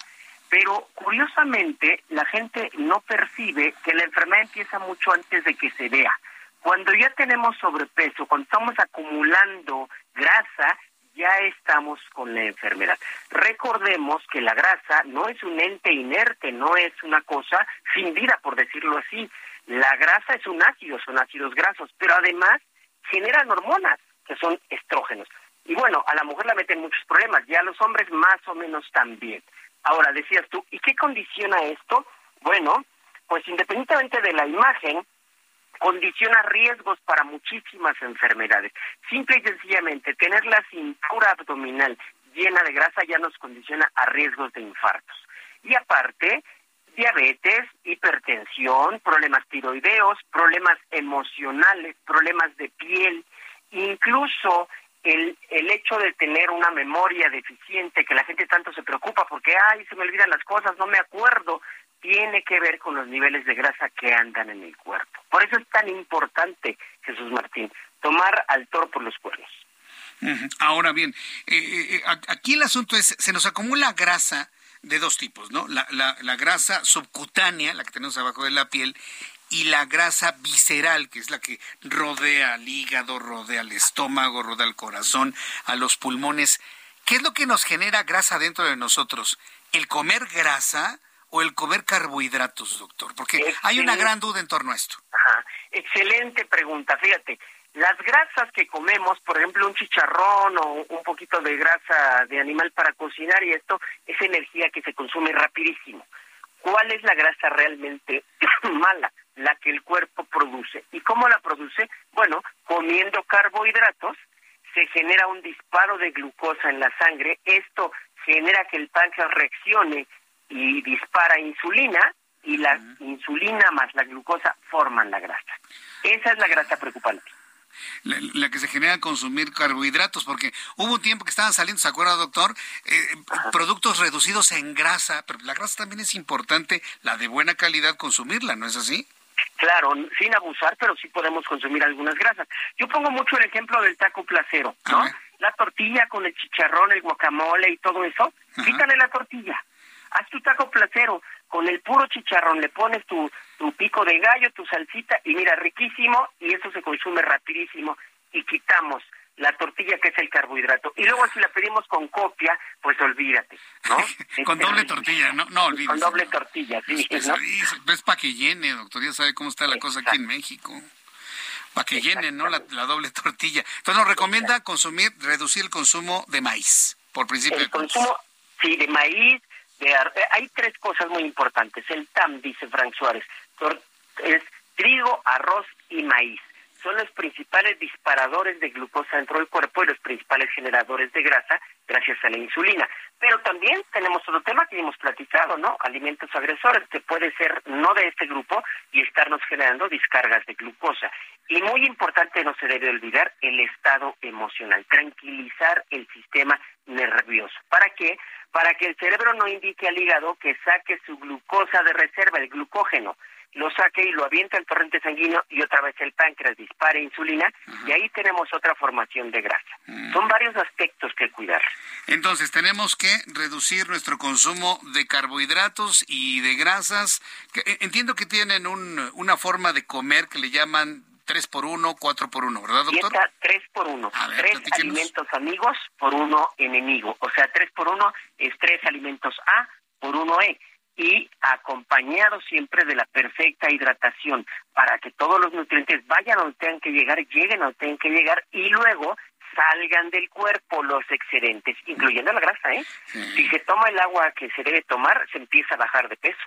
Pero curiosamente la gente no percibe que la enfermedad empieza mucho antes de que se vea. Cuando ya tenemos sobrepeso, cuando estamos acumulando grasa, ya estamos con la enfermedad. Recordemos que la grasa no es un ente inerte, no es una cosa sin vida, por decirlo así. La grasa es un ácido, son ácidos grasos, pero además generan hormonas, que son estrógenos. Y bueno, a la mujer la meten muchos problemas, y a los hombres más o menos también. Ahora, decías tú, ¿y qué condiciona esto? Bueno, pues independientemente de la imagen, condiciona riesgos para muchísimas enfermedades. Simple y sencillamente, tener la cintura abdominal llena de grasa ya nos condiciona a riesgos de infartos. Y aparte, diabetes, hipertensión, problemas tiroideos, problemas emocionales, problemas de piel, incluso el, el hecho de tener una memoria deficiente, que la gente tanto se preocupa porque, ay, se me olvidan las cosas, no me acuerdo, tiene que ver con los niveles de grasa que andan en el cuerpo. Por eso es tan importante, Jesús Martín, tomar al toro por los cuernos. Ahora bien, eh, eh, aquí el asunto es, se nos acumula grasa de dos tipos, ¿no? La, la, la grasa subcutánea, la que tenemos abajo de la piel, y la grasa visceral, que es la que rodea al hígado, rodea al estómago, rodea al corazón, a los pulmones. ¿Qué es lo que nos genera grasa dentro de nosotros? ¿El comer grasa o el comer carbohidratos, doctor? Porque hay una gran duda en torno a esto. Ajá. Excelente pregunta. Fíjate, las grasas que comemos, por ejemplo, un chicharrón o un poquito de grasa de animal para cocinar y esto es energía que se consume rapidísimo. ¿Cuál es la grasa realmente mala? La que el cuerpo produce. ¿Y cómo la produce? Bueno, comiendo carbohidratos se genera un disparo de glucosa en la sangre. Esto genera que el páncreas reaccione y dispara insulina y la insulina más la glucosa forman la grasa. Esa es la grasa preocupante la, que se genera al consumir carbohidratos, porque hubo un tiempo que estaban saliendo, ¿se acuerda, doctor? Eh, productos reducidos en grasa, pero la grasa también es importante, la de buena calidad, consumirla, ¿no es así? Claro, sin abusar, pero sí podemos consumir algunas grasas. Yo pongo mucho el ejemplo del taco placero, ¿no? La tortilla con el chicharrón, el guacamole y todo eso, quítale la tortilla. Haz tu taco placero con el puro chicharrón, le pones tu, tu pico de gallo, tu salsita y mira, riquísimo y eso se consume rapidísimo y quitamos la tortilla que es el carbohidrato. Y luego si la pedimos con copia, pues olvídate, ¿no? con doble tortilla, no, no olvídate. Con doble tortilla, sí. Es, ¿no? es, para que llene, doctor, ya sabe cómo está la cosa aquí en México. Para que llene, ¿no? La, doble tortilla. Entonces nos recomienda consumir, reducir el consumo de maíz, por principio. El consumo, sí, de maíz, eh, hay tres cosas muy importantes. El TAM, dice Frank Suárez, es trigo, arroz y maíz. Son los principales disparadores de glucosa dentro del cuerpo y los principales generadores de grasa gracias a la insulina. Pero también tenemos otro tema que hemos platicado, ¿no? Alimentos agresores, que puede ser no de este grupo y estarnos generando descargas de glucosa. Y muy importante, no se debe olvidar, el estado emocional, tranquilizar el sistema nervioso. ¿Para qué? para que el cerebro no indique al hígado que saque su glucosa de reserva, el glucógeno, lo saque y lo avienta al torrente sanguíneo y otra vez el páncreas dispare insulina y ahí tenemos otra formación de grasa. Mm. Son varios aspectos que cuidar. Entonces tenemos que reducir nuestro consumo de carbohidratos y de grasas. Eh, entiendo que tienen una forma de comer que le llaman tres por uno, cuatro por uno, ¿verdad, doctor? Dieta tres por uno. tres alimentos amigos por uno enemigo. O sea, tres por uno es tres alimentos A por uno E. Y acompañado siempre de la perfecta hidratación para que todos los nutrientes vayan donde tengan que llegar, lleguen donde tengan que llegar y luego salgan del cuerpo los excedentes, incluyendo la grasa, ¿eh? Si se toma el agua que se debe tomar, se empieza a bajar de peso.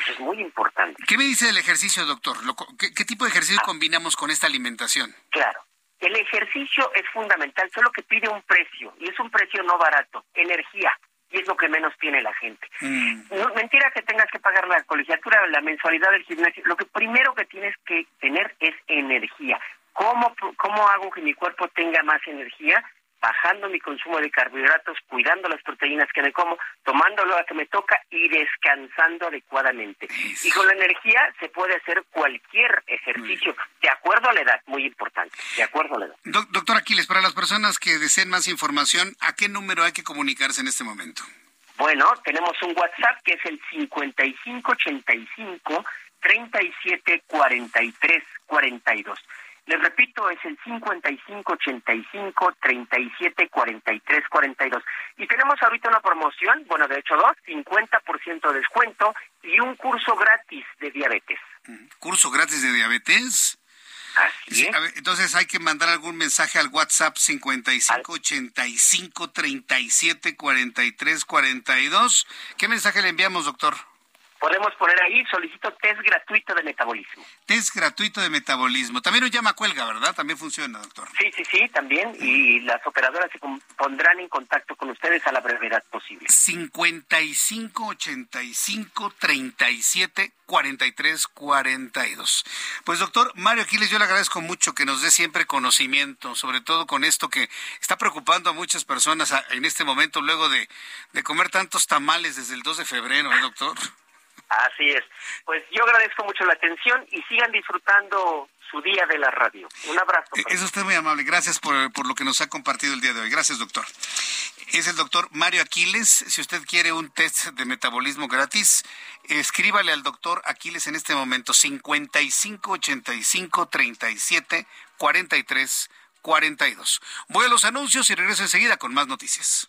Eso es muy importante. ¿Qué me dice del ejercicio, doctor? ¿Qué, tipo de ejercicio ah. combinamos con esta alimentación? Claro. El ejercicio es fundamental, solo que pide un precio, y es un precio no barato, energía. Y es lo que menos tiene la gente. mentira que tengas que pagar la colegiatura, la mensualidad del gimnasio. Lo que primero que tienes que tener es energía. ¿Cómo, ¿Cómo hago que mi cuerpo tenga más energía? Bajando mi consumo de carbohidratos, cuidando las proteínas que me como, tomando lo que me toca y descansando adecuadamente. Y con la energía se puede hacer cualquier ejercicio, de acuerdo a la edad, muy importante, de acuerdo a la edad. doctor Aquiles, para las personas que deseen más información, ¿a qué número hay que comunicarse en este momento? Bueno, tenemos un WhatsApp que es el 5585 374342. Les repito, es el 5585-374342. Y tenemos ahorita una promoción, bueno, de hecho dos, 50% de descuento y un curso gratis de diabetes. ¿Curso gratis de diabetes? Así es. entonces hay que mandar algún mensaje al WhatsApp 5585-374342. ¿Qué mensaje le enviamos, doctor? Podemos poner ahí, solicito test gratuito de metabolismo. Test gratuito de metabolismo. También nos llama cuelga, ¿verdad? También funciona, doctor. Sí, sí, sí, también. Y las operadoras se pondrán en contacto con ustedes a la brevedad posible. 55 85 37 43 42. Pues doctor Mario Aquiles, yo le agradezco mucho que nos dé siempre conocimiento, sobre todo con esto que está preocupando a muchas personas en este momento, luego de, de comer tantos tamales desde el 2 de febrero, ¿eh, doctor? Así es. Pues yo agradezco mucho la atención y sigan disfrutando su día de la radio. Un abrazo. Eh, es usted muy amable. Gracias por, por lo que nos ha compartido el día de hoy. Gracias, doctor. Es el doctor Mario Aquiles. Si usted quiere un test de metabolismo gratis, escríbale al doctor Aquiles en este momento 5585 37 43 42. Voy a los anuncios y regreso enseguida con más noticias.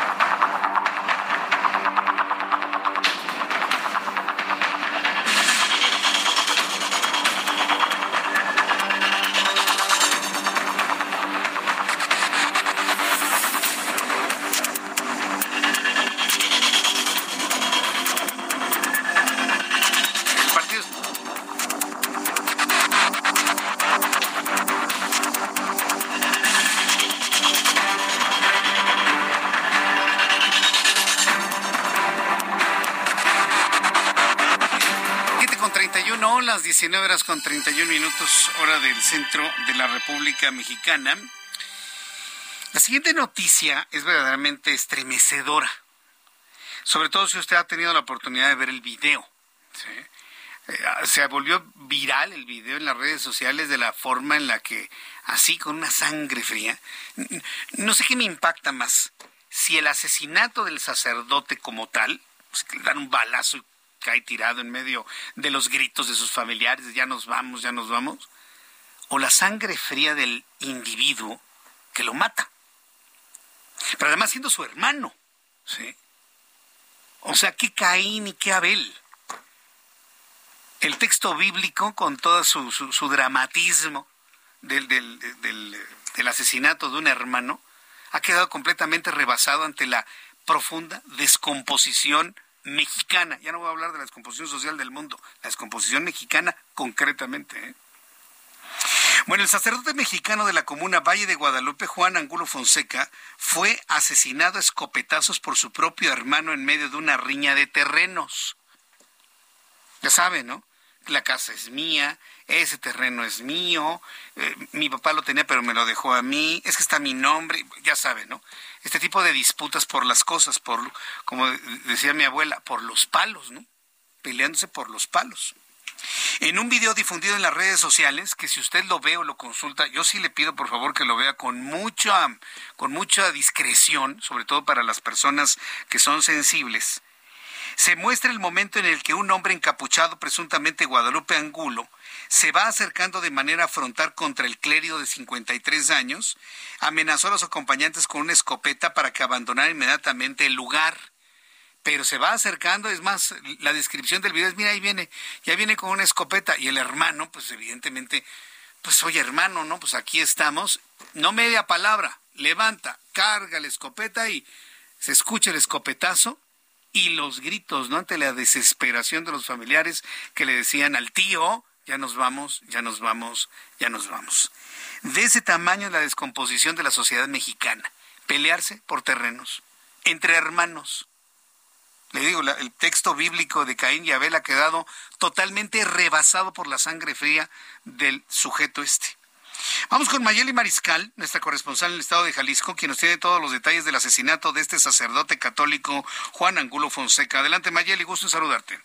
19 horas con 31 minutos, hora del centro de la República Mexicana. La siguiente noticia es verdaderamente estremecedora, sobre todo si usted ha tenido la oportunidad de ver el video. Eh, se volvió viral el video en las redes sociales de la forma en la que, así con una sangre fría, no sé qué me impacta más, si el asesinato del sacerdote como tal, pues que le dan un balazo y cae tirado en medio de los gritos de sus familiares, ya nos vamos, ya nos vamos, o la sangre fría del individuo que lo mata. Pero además siendo su hermano, ¿sí? O sea, qué Caín y qué Abel. El texto bíblico, con todo su, su, dramatismo del, del, del asesinato de un hermano, ha quedado completamente rebasado ante la profunda descomposición mexicana. Ya no voy a hablar de la descomposición social del mundo, la descomposición mexicana concretamente. ¿eh? Bueno, el sacerdote mexicano de la comuna Valle de Guadalupe, Juan Angulo Fonseca, fue asesinado a escopetazos por su propio hermano en medio de una riña de terrenos. Ya sabe, ¿no? La casa es mía, ese terreno es mío, eh, mi papá lo tenía pero me lo dejó a mí, es que está mi nombre, ya sabe, ¿no? Este tipo de disputas por las cosas, por, como decía mi abuela, por los palos, ¿no? Peleándose por los palos. En un video difundido en las redes sociales, que si usted lo ve o lo consulta, yo sí le pido por favor que lo vea con mucha, con mucha discreción, sobre todo para las personas que son sensibles. se muestra el momento en el que un hombre encapuchado, presuntamente Guadalupe Angulo, se va acercando de manera frontal contra el clérigo de 53 años, amenazó a los acompañantes con una escopeta para que abandonaran inmediatamente el lugar. Pero se va acercando, es más, la descripción del video es, mira, ahí viene, ya viene con una escopeta y el hermano, pues evidentemente, pues oye hermano, ¿no? Pues aquí estamos, no media palabra, levanta, carga la escopeta y se escucha el escopetazo y los gritos, ¿no? Ante la desesperación de los familiares que le decían al tío, ya nos vamos, ya nos vamos, ya nos vamos. De ese tamaño la descomposición de la sociedad mexicana. Pelearse por terrenos, entre hermanos. Le digo, el texto bíblico de Caín y Abel ha quedado totalmente rebasado por la sangre fría del sujeto este. Vamos con Mayeli Mariscal, nuestra corresponsal en el estado de Jalisco, quien nos tiene todos los detalles del asesinato de este sacerdote católico Juan Angulo Fonseca. Adelante Mayeli, gusto en saludarte.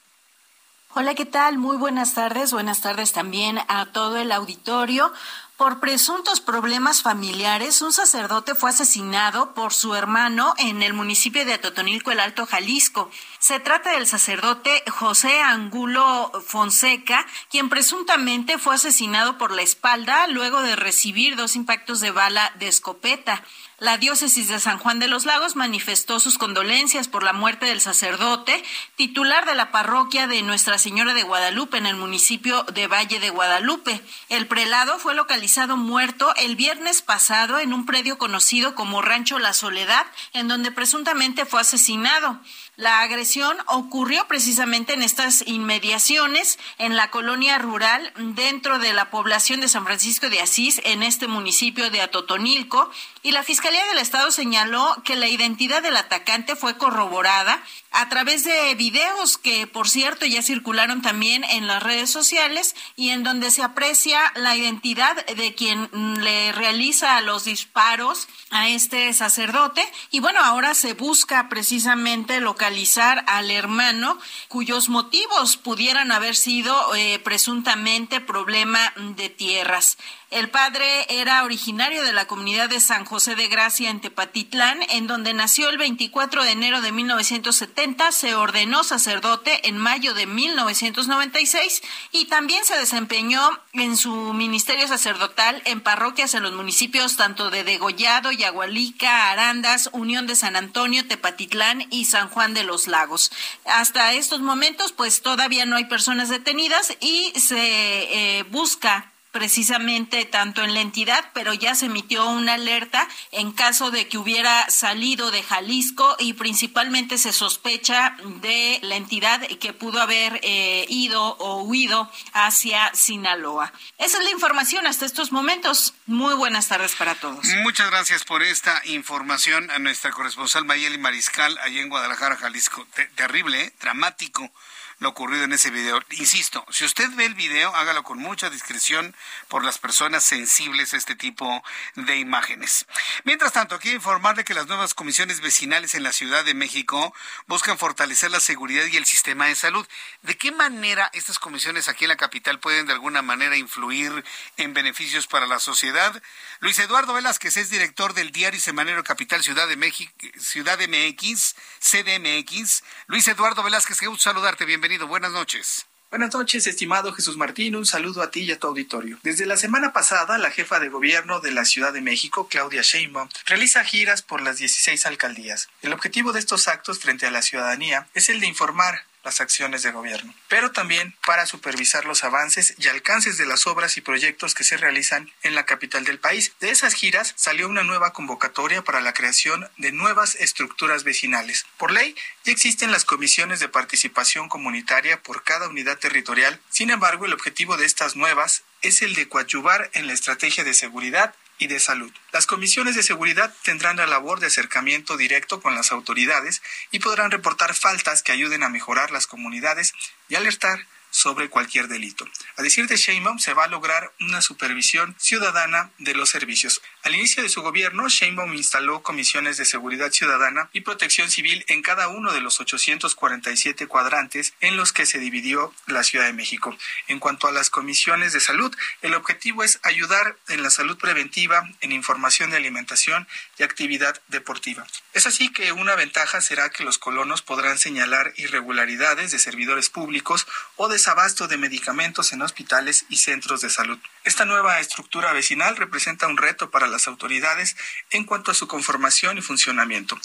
Hola, ¿qué tal? Muy buenas tardes. Buenas tardes también a todo el auditorio. Por presuntos problemas familiares, un sacerdote fue asesinado por su hermano en el municipio de Atotonilco, el Alto Jalisco. Se trata del sacerdote José Angulo Fonseca, quien presuntamente fue asesinado por la espalda luego de recibir dos impactos de bala de escopeta. La diócesis de San Juan de los Lagos manifestó sus condolencias por la muerte del sacerdote, titular de la parroquia de Nuestra Señora de Guadalupe en el municipio de Valle de Guadalupe. El prelado fue localizado muerto el viernes pasado en un predio conocido como Rancho La Soledad, en donde presuntamente fue asesinado. La agresión ocurrió precisamente en estas inmediaciones, en la colonia rural, dentro de la población de San Francisco de Asís, en este municipio de Atotonilco, y la Fiscalía del Estado señaló que la identidad del atacante fue corroborada a través de videos que, por cierto, ya circularon también en las redes sociales y en donde se aprecia la identidad de quien le realiza los disparos a este sacerdote. Y bueno, ahora se busca precisamente localizar al hermano cuyos motivos pudieran haber sido eh, presuntamente problema de tierras. El padre era originario de la comunidad de San José de Gracia en Tepatitlán, en donde nació el 24 de enero de 1970, se ordenó sacerdote en mayo de 1996 y también se desempeñó en su ministerio sacerdotal en parroquias en los municipios tanto de Degollado, Yagualica, Arandas, Unión de San Antonio, Tepatitlán y San Juan de los Lagos. Hasta estos momentos, pues todavía no hay personas detenidas y se eh, busca precisamente tanto en la entidad, pero ya se emitió una alerta en caso de que hubiera salido de Jalisco y principalmente se sospecha de la entidad que pudo haber eh, ido o huido hacia Sinaloa. Esa es la información hasta estos momentos. Muy buenas tardes para todos. Muchas gracias por esta información a nuestra corresponsal Mayeli Mariscal allá en Guadalajara, Jalisco. terrible, ¿eh? dramático lo ocurrido en ese video. Insisto, si usted ve el video, hágalo con mucha discreción por las personas sensibles a este tipo de imágenes. Mientras tanto, quiero informarle que las nuevas comisiones vecinales en la Ciudad de México buscan fortalecer la seguridad y el sistema de salud. ¿De qué manera estas comisiones aquí en la capital pueden de alguna manera influir en beneficios para la sociedad? Luis Eduardo Velázquez es director del diario semanero Capital Ciudad de México, Ciudad MX, CDMX. Luis Eduardo Velázquez, qué saludarte. Bienvenido bienvenido. Buenas noches. Buenas noches, estimado Jesús Martín. Un saludo a ti y a tu auditorio. Desde la semana pasada, la jefa de gobierno de la Ciudad de México, Claudia Sheinbaum, realiza giras por las 16 alcaldías. El objetivo de estos actos frente a la ciudadanía es el de informar las acciones de gobierno, pero también para supervisar los avances y alcances de las obras y proyectos que se realizan en la capital del país. De esas giras salió una nueva convocatoria para la creación de nuevas estructuras vecinales. Por ley, ya existen las comisiones de participación comunitaria por cada unidad territorial. Sin embargo, el objetivo de estas nuevas es el de coadyuvar en la estrategia de seguridad y de salud. Las comisiones de seguridad tendrán la labor de acercamiento directo con las autoridades y podrán reportar faltas que ayuden a mejorar las comunidades y alertar sobre cualquier delito. A decir de Sheinbaum, se va a lograr una supervisión ciudadana de los servicios. Al inicio de su gobierno, Sheinbaum instaló comisiones de seguridad ciudadana y protección civil en cada uno de los 847 cuadrantes en los que se dividió la Ciudad de México. En cuanto a las comisiones de salud, el objetivo es ayudar en la salud preventiva, en información de alimentación y actividad deportiva. Es así que una ventaja será que los colonos podrán señalar irregularidades de servidores públicos o desabasto de medicamentos en hospitales y centros de salud. Esta nueva estructura vecinal representa un reto para las autoridades en cuanto a su conformación y funcionamiento.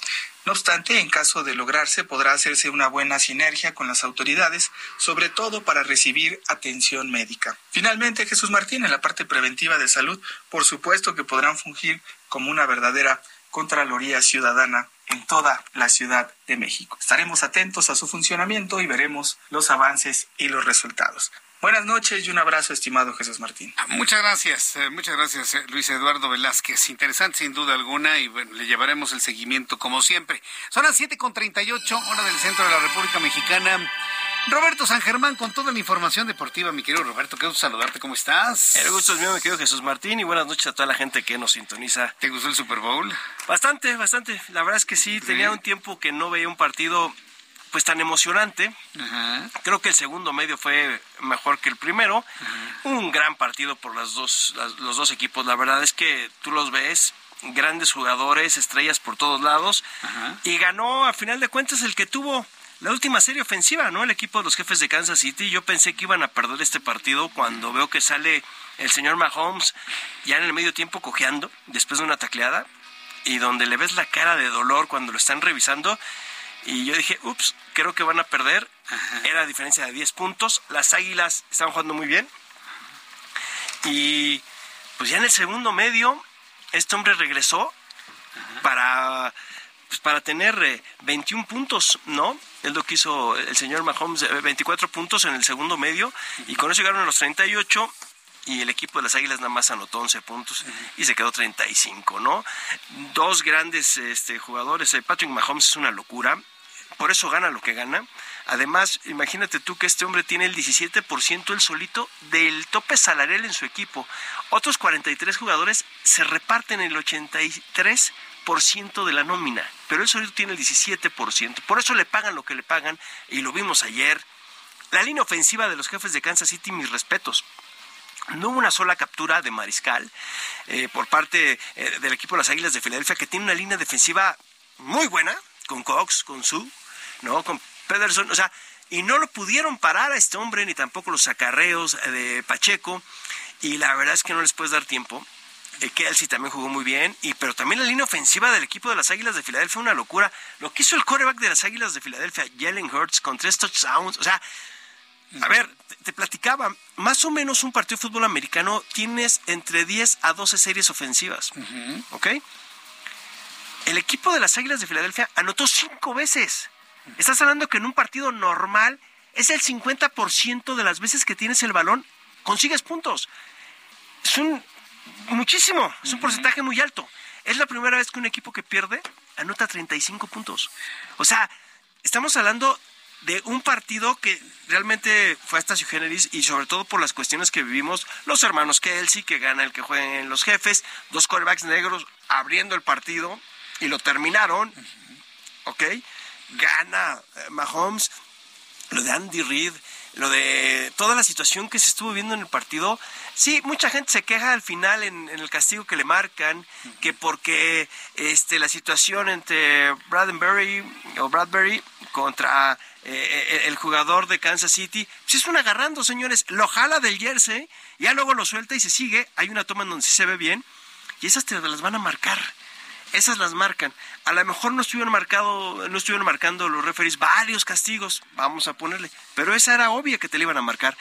No obstante, en caso de lograrse, podrá hacerse una buena sinergia con las autoridades, sobre todo para recibir atención médica. Finalmente, Jesús Martín, en la parte preventiva de salud, por supuesto que podrán fungir como una verdadera Contraloría Ciudadana en toda la Ciudad de México. Estaremos atentos a su funcionamiento y veremos los avances y los resultados. Buenas noches y un abrazo, estimado Jesús Martín. Muchas gracias, eh, muchas gracias, eh, Luis Eduardo Velázquez. Interesante sin duda alguna y bueno, le llevaremos el seguimiento como siempre. Son las 7.38, hora del centro de la República Mexicana. Roberto San Germán con toda la información deportiva, mi querido Roberto, qué gusto saludarte, ¿cómo estás? El gusto es mío, mi querido Jesús Martín, y buenas noches a toda la gente que nos sintoniza. ¿Te gustó el Super Bowl? Bastante, bastante. La verdad es que sí, tenía un tiempo que no veía un partido pues tan emocionante. Creo que el segundo medio fue mejor que el primero. Un gran partido por las dos, los dos equipos. La verdad es que tú los ves, grandes jugadores, estrellas por todos lados. Y ganó, a final de cuentas, el que tuvo la última serie ofensiva, ¿no? El equipo de los jefes de Kansas City. Yo pensé que iban a perder este partido cuando veo que sale el señor Mahomes ya en el medio tiempo cojeando después de una tacleada y donde le ves la cara de dolor cuando lo están revisando. Y yo dije, ups, creo que van a perder. Era diferencia de 10 puntos. Las águilas estaban jugando muy bien. Y pues ya en el segundo medio, este hombre regresó para pues para tener 21 eh, puntos, ¿no? Es lo que hizo el señor Mahomes, 24 eh, puntos en el segundo medio, y con eso llegaron a los 38 y el equipo de las Águilas nada más anotó 11 puntos y se quedó 35, ¿no? Dos grandes este, jugadores, eh, Patrick Mahomes es una locura, por eso gana lo que gana. Además, imagínate tú que este hombre tiene el 17% el solito del tope salarial en su equipo. Otros 43 jugadores se reparten el 83 ciento de la nómina, pero él solito tiene el 17%. Por eso le pagan lo que le pagan y lo vimos ayer. La línea ofensiva de los jefes de Kansas City, mis respetos. No hubo una sola captura de mariscal eh, por parte eh, del equipo de las Águilas de Filadelfia, que tiene una línea defensiva muy buena, con Cox, con Sue, ¿no? con Pederson, o sea, y no lo pudieron parar a este hombre, ni tampoco los acarreos de Pacheco, y la verdad es que no les puedes dar tiempo. Eh, Kelsey también jugó muy bien, y pero también la línea ofensiva del equipo de las Águilas de Filadelfia fue una locura. Lo que hizo el coreback de las Águilas de Filadelfia, Jalen Hurts, con tres touchdowns, o sea, a ver, te, platicaba, más o menos un partido de fútbol americano tienes entre 10 a 12 series ofensivas, ¿ok? El equipo de las Águilas de Filadelfia anotó cinco veces. Estás hablando que en un partido normal es el 50% de las veces que tienes el balón, consigues puntos. Es un Muchísimo, es un porcentaje muy alto. Es la primera vez que un equipo que pierde anota 35 puntos. O sea, estamos hablando de un partido que realmente fue hasta su generis y sobre todo por las cuestiones que vivimos, los hermanos Kelsey, que gana el que juega en los jefes, dos quarterbacks negros abriendo el partido y lo terminaron, ¿ok? Gana eh, Mahomes, lo de Andy Reid, lo de toda la situación que se estuvo viendo en el partido, sí, mucha gente se queja al final en, el castigo que le marcan, que porque este la situación entre Bradbury o Bradbury contra eh, el jugador de Kansas City, pues es un agarrando, señores, lo jala del jersey, ya luego lo suelta y se sigue, hay una toma en donde sí se ve bien, y esas te las van a marcar esas las marcan. A lo mejor no estuvieron marcado, no estuvieron marcando los referees varios castigos, vamos a ponerle, pero esa era obvia que te la iban a marcar.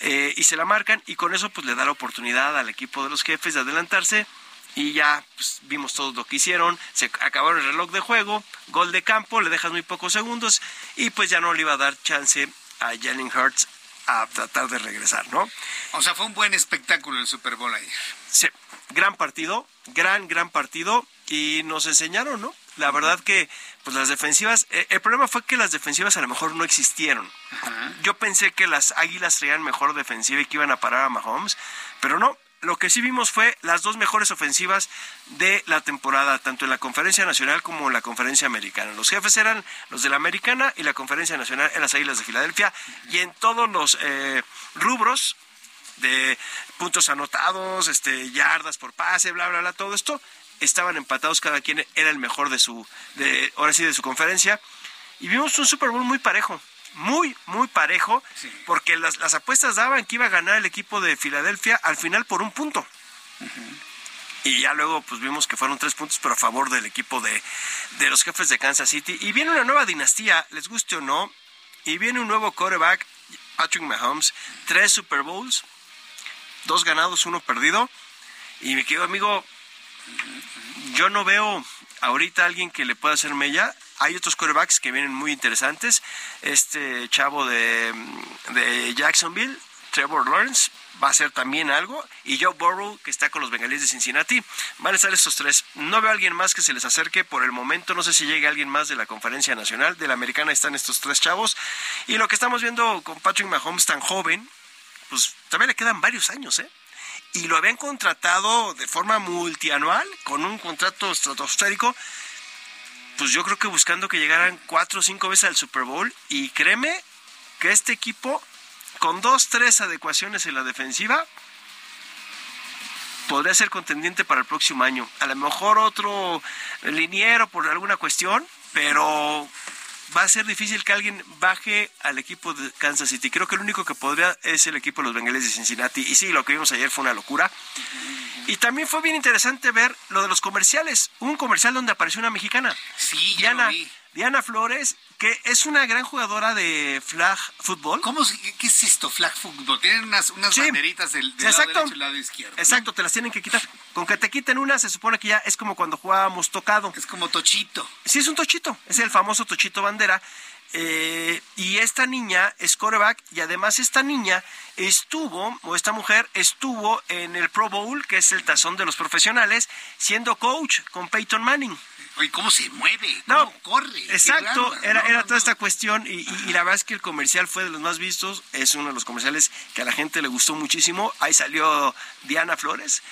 Eh, y se la marcan y con eso pues le da la oportunidad al equipo de los jefes de adelantarse y ya pues, vimos todo lo que hicieron, se acabaron el reloj de juego, gol de campo, le dejas muy pocos segundos y pues ya no le iba a dar chance a Jalen Hurts a tratar de regresar, ¿no? O sea, fue un buen espectáculo el Super Bowl ayer. Sí, gran partido, gran, gran partido y nos enseñaron, ¿no? La verdad que pues las defensivas, eh, el problema fue que las defensivas a lo mejor no existieron. Yo pensé que las Águilas traían mejor defensiva y que iban a parar a Mahomes, pero no. Lo que sí vimos fue las dos mejores ofensivas de la temporada, tanto en la Conferencia Nacional como en la Conferencia Americana. Los jefes eran los de la Americana y la Conferencia Nacional en las Águilas de Filadelfia. Y en todos los eh, rubros de puntos anotados, este, yardas por pase, bla, bla, bla, todo esto, estaban empatados, cada quien era el mejor de su, de, ahora sí, de su conferencia. Y vimos un Super Bowl muy parejo, muy, muy parejo, porque las, las, apuestas daban que iba a ganar el equipo de Filadelfia al final por un punto. Y ya luego pues vimos que fueron tres puntos, pero a favor del equipo de, de los jefes de Kansas City. Y viene una nueva dinastía, les guste o no, y viene un nuevo quarterback, Patrick Mahomes, tres Super Bowls, dos ganados, uno perdido. Y mi querido amigo, yo no veo ahorita alguien que le pueda hacer mella. Hay otros quarterbacks que vienen muy interesantes. Este chavo de, Jacksonville, Trevor Lawrence, va a ser también algo. Y Joe Burrow, que está con los bengalíes de Cincinnati. Van a estar estos tres. No veo a alguien más que se les acerque por el momento. No sé si llegue alguien más de la conferencia nacional. De la americana están estos tres chavos. Y lo que estamos viendo con Patrick Mahomes tan joven, pues también le quedan varios años, ¿eh? Y lo habían contratado de forma multianual, con un contrato estratosférico, pues yo creo que buscando que llegaran cuatro o cinco veces al Super Bowl, y créeme que este equipo, con dos, tres adecuaciones en la defensiva, podría ser contendiente para el próximo año. A lo mejor otro liniero por alguna cuestión, pero va a ser difícil que alguien baje al equipo de Kansas City. Creo que el único que podría es el equipo de los Bengales de Cincinnati. Y sí, lo que vimos ayer fue una locura. Y también fue bien interesante ver lo de los comerciales. Un comercial donde apareció una mexicana. Sí, ya Diana, lo vi. Diana Flores, que es una gran jugadora de flag fútbol. ¿Cómo, qué, es esto, flag football? Tienen unas, unas Sí. banderitas del, del lado Exacto. derecho y el lado izquierdo. Exacto, te las tienen que quitar. Con que te quiten una, se supone que ya es como cuando jugábamos tocado. Es como tochito. Sí, es un tochito. Es el famoso tochito bandera. Eh, y esta niña es coreback y además esta niña estuvo, o esta mujer estuvo en el Pro Bowl, que es el tazón de los profesionales, siendo coach con Peyton Manning. Oye, ¿cómo se mueve? ¿Cómo No, corre? Exacto, era, No, era no, toda esta cuestión y, y- y la verdad es que el comercial fue de los más vistos, es uno de los comerciales que a la gente le gustó muchísimo. Ahí salió Diana Flores.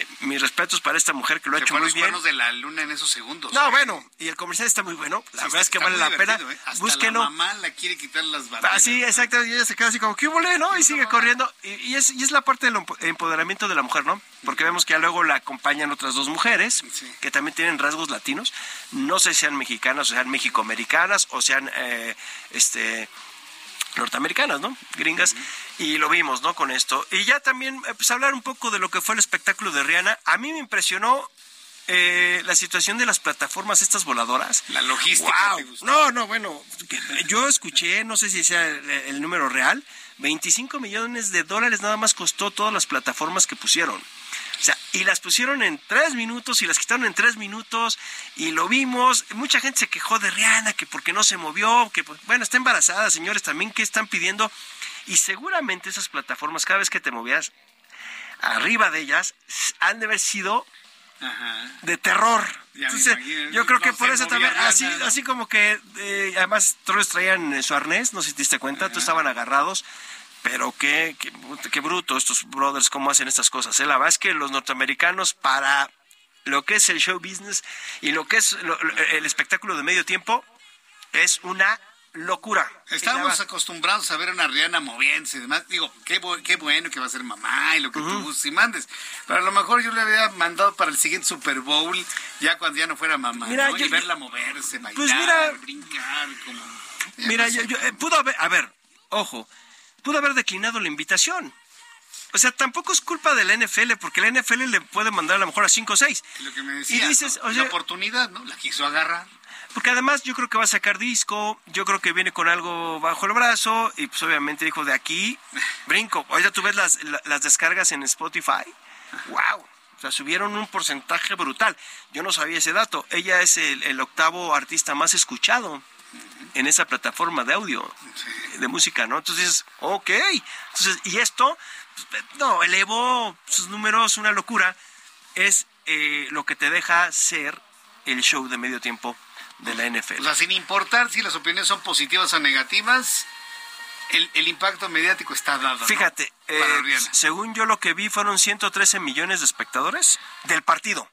Eh, mis respetos para esta mujer que lo ha hecho muy los bien. cuernos de la luna en esos segundos. No, bueno, y el comercial está muy bueno. La Sí, verdad es que vale la pena. ¿eh? Hasta Búsquenlo. la mamá la quiere quitar las banderas. Así, exacto, y ella se queda así como, ¿qué hubo, no? Y sigue corriendo. Y, y es, y es la parte del empo- empoderamiento de la mujer, ¿no? Porque vemos que ya luego la acompañan otras dos mujeres que también tienen rasgos latinos. No sé si sean mexicanas o sean mexicoamericanas o sean, eh, este norteamericanas, ¿no? Gringas. Y lo vimos, ¿no? Con esto. Y ya también, eh, pues hablar un poco de lo que fue el espectáculo de Rihanna. A mí me impresionó eh, la situación de las plataformas estas voladoras. La logística. Gustó. No, no, bueno, yo escuché, no sé si sea el, el número real, 25 millones de dólares nada más costó todas las plataformas que pusieron. O sea, y las pusieron en tres minutos y las quitaron en tres minutos y lo vimos. Mucha gente se quejó de Rihanna que porque no se movió, que bueno, está embarazada, señores, también que están pidiendo. Y seguramente esas plataformas, cada vez que te movías arriba de ellas, han de haber sido Ajá. de terror. Entonces, yo creo no que se por eso también, así, ¿no? así como que, eh, además todos traían eh, su arnés, no sé si te diste cuenta, todos estaban agarrados, pero qué, qué, qué bruto estos brothers, cómo hacen estas cosas. ¿eh? La verdad es que los norteamericanos para lo que es el show business y lo que es lo- el espectáculo de medio tiempo es una locura. Verdad- acostumbrados a ver a una Rihanna moviéndose y demás. Digo, qué, bu- qué bueno que va a ser mamá y lo que tú gustes y mandes. Pero a lo mejor yo le había mandado para el siguiente Super Bowl, ya cuando ya no fuera mamá, Mira, ¿no? yo- y verla moverse, bailar, Pues mira- brincar, como... Mira, yo, yo, eh, pudo haber, a ver, ojo, pudo haber declinado la invitación. O sea, tampoco es culpa de la NFL, porque la NFL le puede mandar a lo mejor a 5 o 6. Lo que me decías, Y dices, ¿no? o sea- la oportunidad, ¿no? La quiso agarrar. Porque además yo creo que va a sacar disco, yo creo que viene con algo bajo el brazo, y pues obviamente dijo de aquí, brinco. Ahorita tú ves las, la- las descargas en Spotify, wow. O sea, subieron un porcentaje brutal. Yo no sabía ese dato. Ella es el, el octavo artista más escuchado en esa plataforma de audio, de música, ¿no? Entonces dices, ok. Entonces, y esto, pues, no, elevó sus números, una locura. Es eh, lo que te deja ser el show de medio tiempo de la NFL. O sea, sin importar si las opiniones son positivas o negativas, el, el impacto mediático está dado. ¿no? Fíjate, eh, según yo lo que vi fueron 113 millones de espectadores del partido.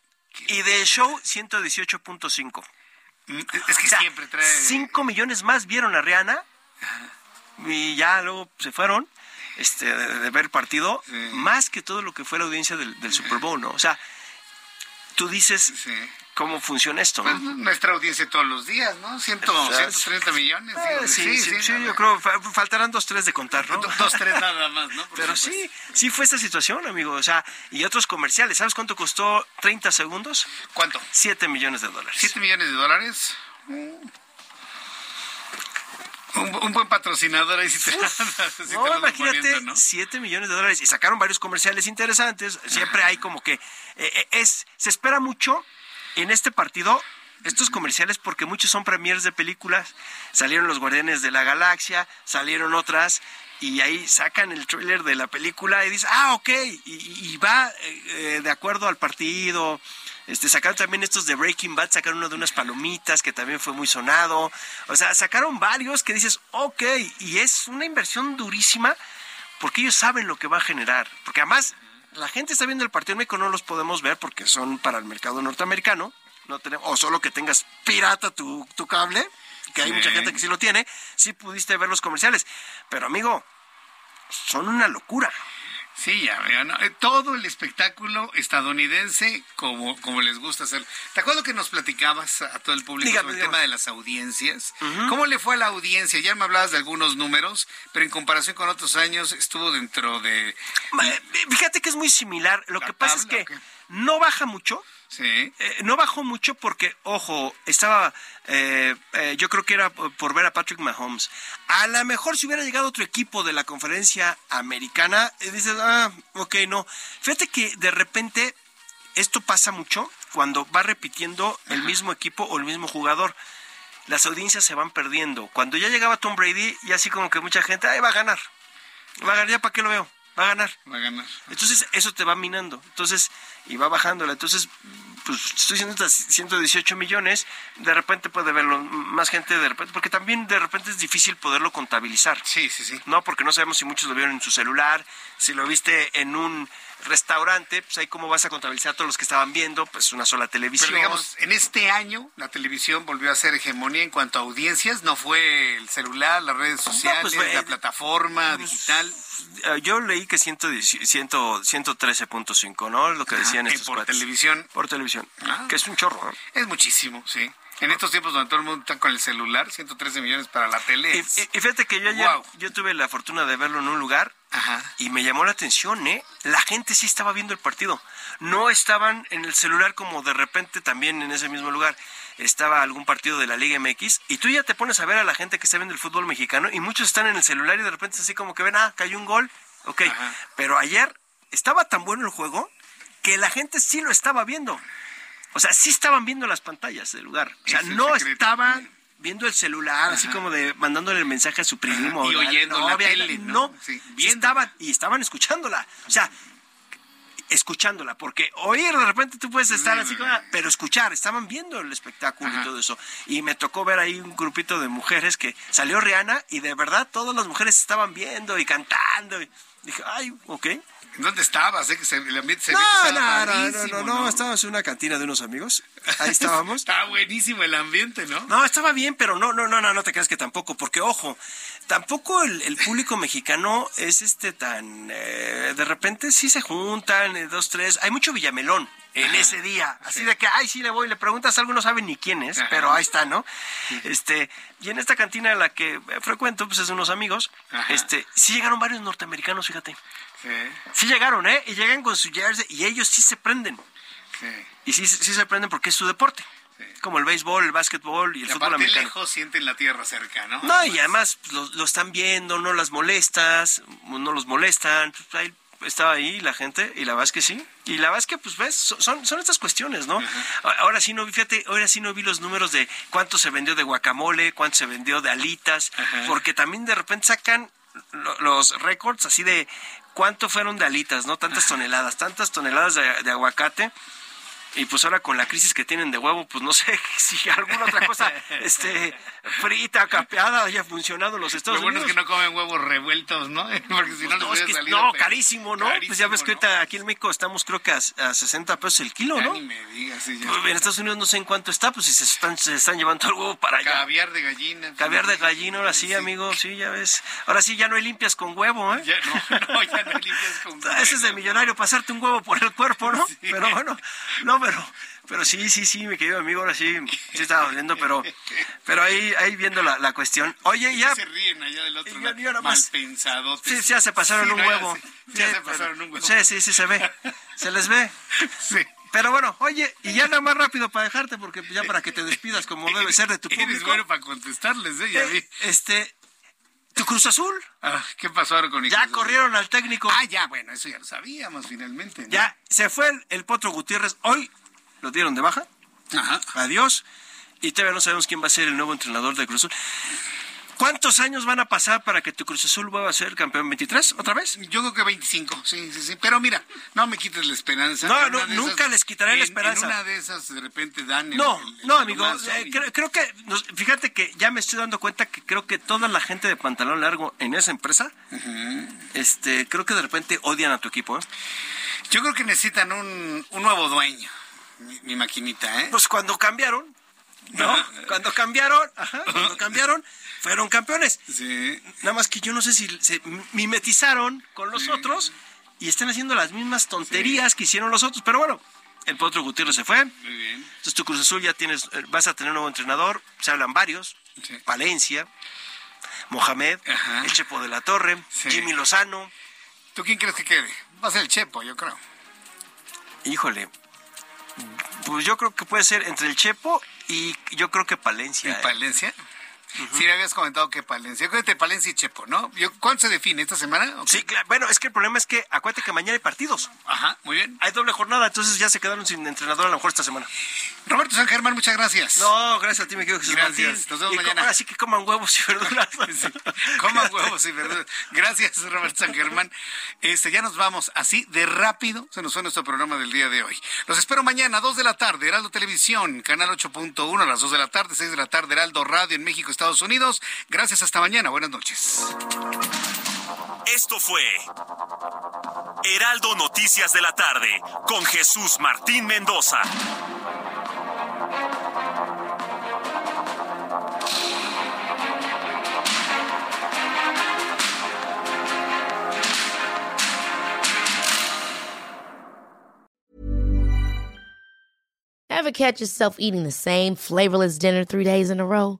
Y del show 118.5. Mm, Es que siempre trae... 5 millones más vieron a Rihanna y ya luego se fueron este, de, de ver el partido, más que todo lo que fue la audiencia del, del Super Bowl, ¿no? O sea, tú dices cómo funciona esto, ¿no? Pues, nuestra audiencia todos los días, ¿no? Ciento, O sea, 130 millones. Eh, sí, sí, sí, yo creo fa- faltarán dos, tres de contar, ¿no? Dos, tres nada más, ¿no? Por Pero supuesto. sí, sí fue esta situación, amigo. O sea, y otros comerciales. ¿Sabes cuánto costó 30 segundos? ¿Cuánto? 7 millones de dólares. 7 millones de dólares. Un, un buen patrocinador ahí sí te, te No, imagínate, poniendo, ¿no? 7 millones de dólares. Y sacaron varios comerciales interesantes. Siempre hay como que... eh, eh, es Se espera mucho en este partido estos comerciales porque muchos son premiers de películas. Salieron los Guardianes de la Galaxia, salieron otras y ahí sacan el tráiler de la película y dices, ah, ok, y, va eh, eh, de acuerdo al partido. Este, sacaron también estos de Breaking Bad, sacaron uno de unas palomitas que también fue muy sonado. O sea, sacaron varios que dices, ok, y es una inversión durísima porque ellos saben lo que va a generar. Porque además, la gente está viendo el partido en México, no los podemos ver porque son para el mercado norteamericano. No tenemos, o solo que tengas pirata tu, tu cable, que hay Sí. mucha gente que sí lo tiene, sí pudiste ver los comerciales. Pero amigo, son una locura. Sí, ya veo, ¿no? Eh, Todo el espectáculo estadounidense como, como les gusta hacer. ¿Te acuerdas que nos platicabas a todo el público Dígame, sobre el tema de las audiencias? ¿Cómo le fue a la audiencia? Ya me hablabas de algunos números, pero en comparación con otros años estuvo dentro de... Eh, Fíjate que es muy similar. Lo que pasa es que no baja mucho. Sí. Eh, no bajó mucho porque, ojo, estaba, eh, eh, yo creo que era por ver a Patrick Mahomes. A lo mejor si hubiera llegado otro equipo de la conferencia americana, eh, dices, ah, ok, no. Fíjate que de repente esto pasa mucho cuando va repitiendo el mismo equipo o el mismo jugador. Las audiencias se van perdiendo. Cuando ya llegaba Tom Brady, y así como que mucha gente, ay, va a ganar. Va a ganar, ya para qué lo veo. Va a ganar. Va a ganar. Entonces eso te va minando. Entonces, y va bajándola. Entonces, pues estoy diciendo estas 118 millones, de repente puede verlo más gente de repente, porque también de repente es difícil poderlo contabilizar. Sí, sí, sí. No, porque no sabemos si muchos lo vieron en su celular, si lo viste en un restaurante, pues ahí cómo vas a contabilizar a todos los que estaban viendo, pues una sola televisión. Pero digamos, en este año la televisión volvió a ser hegemonía en cuanto a audiencias, no fue el celular, las redes sociales, pues, eh, la plataforma digital. Eh, Yo leí que 110 100 113.5, ¿no? Lo que decían estos por cuates. televisión. Por televisión. Ah. Que es un chorro, ¿no? Es muchísimo, sí. En estos tiempos donde todo el mundo está con el celular, 113 millones para la tele. Y, es- y- y fíjate que yo ayer, yo tuve la fortuna de verlo en un lugar y me llamó la atención, ¿eh? La gente sí estaba viendo el partido. No estaban en el celular como de repente también en ese mismo lugar estaba algún partido de la Liga MX y tú ya te pones a ver a la gente que está viendo el fútbol mexicano y muchos están en el celular y de repente así como que ven, ah, cayó un gol, ok. Pero ayer estaba tan bueno el juego que la gente sí lo estaba viendo. O sea, sí estaban viendo las pantallas del lugar. O sea, Es no estaban viendo el celular, así como de mandándole el mensaje a su primo. Y oyendo la novia, tele, ¿no? No, Sí, sí estaban, y estaban escuchándola. O sea, escuchándola, porque oír de repente tú puedes estar así, como, pero escuchar, estaban viendo el espectáculo y todo eso. Y me tocó ver ahí un grupito de mujeres que salió Rihanna y de verdad todas las mujeres estaban viendo y cantando. Y dije, ay, ok. ¿Dónde estabas? Eh? Que se- el ambiente se ve No, que no, no, no, padrísimo, no, no, estábamos en una cantina de unos amigos. Ahí estábamos. Estaba buenísimo el ambiente, ¿no? No, estaba bien, pero no, no, no, no, no te creas que tampoco, porque ojo, tampoco el, el público mexicano es este tan, eh, de repente sí se juntan, eh, dos, tres, hay mucho Villamelón en Ajá, ese día, así sí. de que, ay, sí le voy, le preguntas algo, no saben ni quién es, Ajá. pero ahí está, ¿no? Este, y en esta cantina en la que eh, frecuento, pues es de unos amigos, Ajá. este, sí llegaron varios norteamericanos, fíjate. Sí, Sí llegaron, ¿eh? Y llegan con su jersey y ellos sí se prenden. sí. Y sí, sí se prenden porque es su deporte. Como el béisbol, el básquetbol y el Y fútbol americano. lejos sienten la tierra cerca, ¿no? No, y además pues, lo, lo están viendo, no las molestas, no los molestan. Pues, ahí estaba ahí la gente y la verdad es que sí. Y la verdad es que, pues ves, so- son, son estas cuestiones, ¿no? Ahora sí no vi, fíjate, ahora sí no vi los números de cuánto se vendió de guacamole, cuánto se vendió de alitas, porque también de repente sacan lo- los récords así de cuánto fueron de alitas, ¿no? Tantas toneladas, tantas toneladas de, de aguacate. y pues ahora con la crisis que tienen de huevo, pues no sé si alguna otra cosa este frita, capeada haya funcionado en los Estados Lo bueno Unidos. es que no comen huevos revueltos, ¿no? Porque si no, No, les es que- salido no, carísimo, ¿no? pues ya ves que ahorita aquí en México estamos creo que a, a 60 pesos el kilo, Ya ¿no? ni me digas, sí, ya. Pues, en Estados Unidos no sé en cuánto está, pues si se están, se están llevando el huevo para allá. Caviar de gallina. Caviar de gallina, ahora sí, amigo, sí, ya ves. Ahora sí, ya no hay limpias con huevo, ¿eh? Ya, no, no, ya no limpias con Ese es de millonario, pasarte un huevo por el cuerpo, ¿no? Pero bueno, no, pero, pero sí, sí, sí, mi querido amigo, ahora sí, sí estaba doliendo, pero, pero ahí, ahí viendo la, la cuestión. Oye, ya, Se ríen allá del otro lado. nada más- Mal pensadotes. sí, ya se pasaron Sí, un no, huevo. ya se pasaron un huevo. Sí, sí, sí, se ve, se les ve. Sí. Pero bueno, oye, y ya nada más rápido para dejarte, porque ya para que te despidas como debe ser de tu Eres público. bueno para contestarles, ¿eh? Ya Eh, vi. Este, tu Cruz Azul, Ah, ¿Qué pasó ahora con ya corrieron al técnico. Ah, ya, bueno, eso ya lo sabíamos finalmente. ¿no? Ya se fue el, el Potro Gutiérrez. Hoy lo dieron de baja. Ajá. Adiós. Y todavía no sabemos quién va a ser el nuevo entrenador de Cruz Azul. ¿Cuántos años van a pasar para que tu Cruz Azul vuelva a ser campeón 23 otra vez? Yo creo que 25, sí, sí, sí. Pero mira, no me quites la esperanza. No, no, nunca les quitaré la esperanza. En una de esas de repente dan el- No, el- el no, amigo. eh, y- creo, creo que, fíjate que ya me estoy dando cuenta que creo que toda la gente de pantalón largo en esa empresa, este, creo que de repente odian a tu equipo. ¿eh? Yo creo que necesitan un, un nuevo dueño, mi, mi maquinita, ¿eh? Pues cuando cambiaron, ¿no? cuando cambiaron, ajá, cuando cambiaron, fueron campeones. Sí. Nada más que yo no sé si se mimetizaron con los otros y están haciendo las mismas tonterías que hicieron los otros. Pero bueno, el Potro Gutiérrez se fue. Muy bien. Entonces tu Cruz Azul ya tienes, eh, vas a tener un nuevo entrenador. Se hablan varios. Sí. Valencia, Mohamed, Ajá. el Chepo de la Torre. Jimmy Lozano. ¿Tú quién crees que quede? Va a ser el Chepo, yo creo. Híjole. Pues yo creo que puede ser entre el Chepo y yo creo que Palencia. ¿En ¿eh? Palencia? Sí, me habías comentado que Palencia. Que Palencia y Chepo, ¿no? ¿Cuándo se define? ¿Esta semana? Sí, claro. Bueno, es que el problema es que acuérdate que mañana hay partidos. Ajá, muy bien. Hay doble jornada, entonces ya se quedaron sin entrenador a lo mejor esta semana. Roberto San Germán, muchas gracias. No, gracias a ti, me quedo Jesús Gracias. Martín. Nos vemos Y mañana. Ahora sí que coman huevos y verduras. Sí, Coman huevos y verduras. Gracias, Roberto San Germán. Este, ya nos vamos así de rápido. Se nos fue nuestro programa del día de hoy. Los espero mañana, 2 de la tarde, Heraldo Televisión, canal 8.1, a las 2 de la tarde, 6 de la tarde, Heraldo Radio en México, Estados Unidos. Gracias, hasta mañana. Buenas noches. Esto fue Heraldo Noticias de la tarde con Jesús Martín Mendoza. Ever catch yourself eating the same flavorless dinner three days in a row?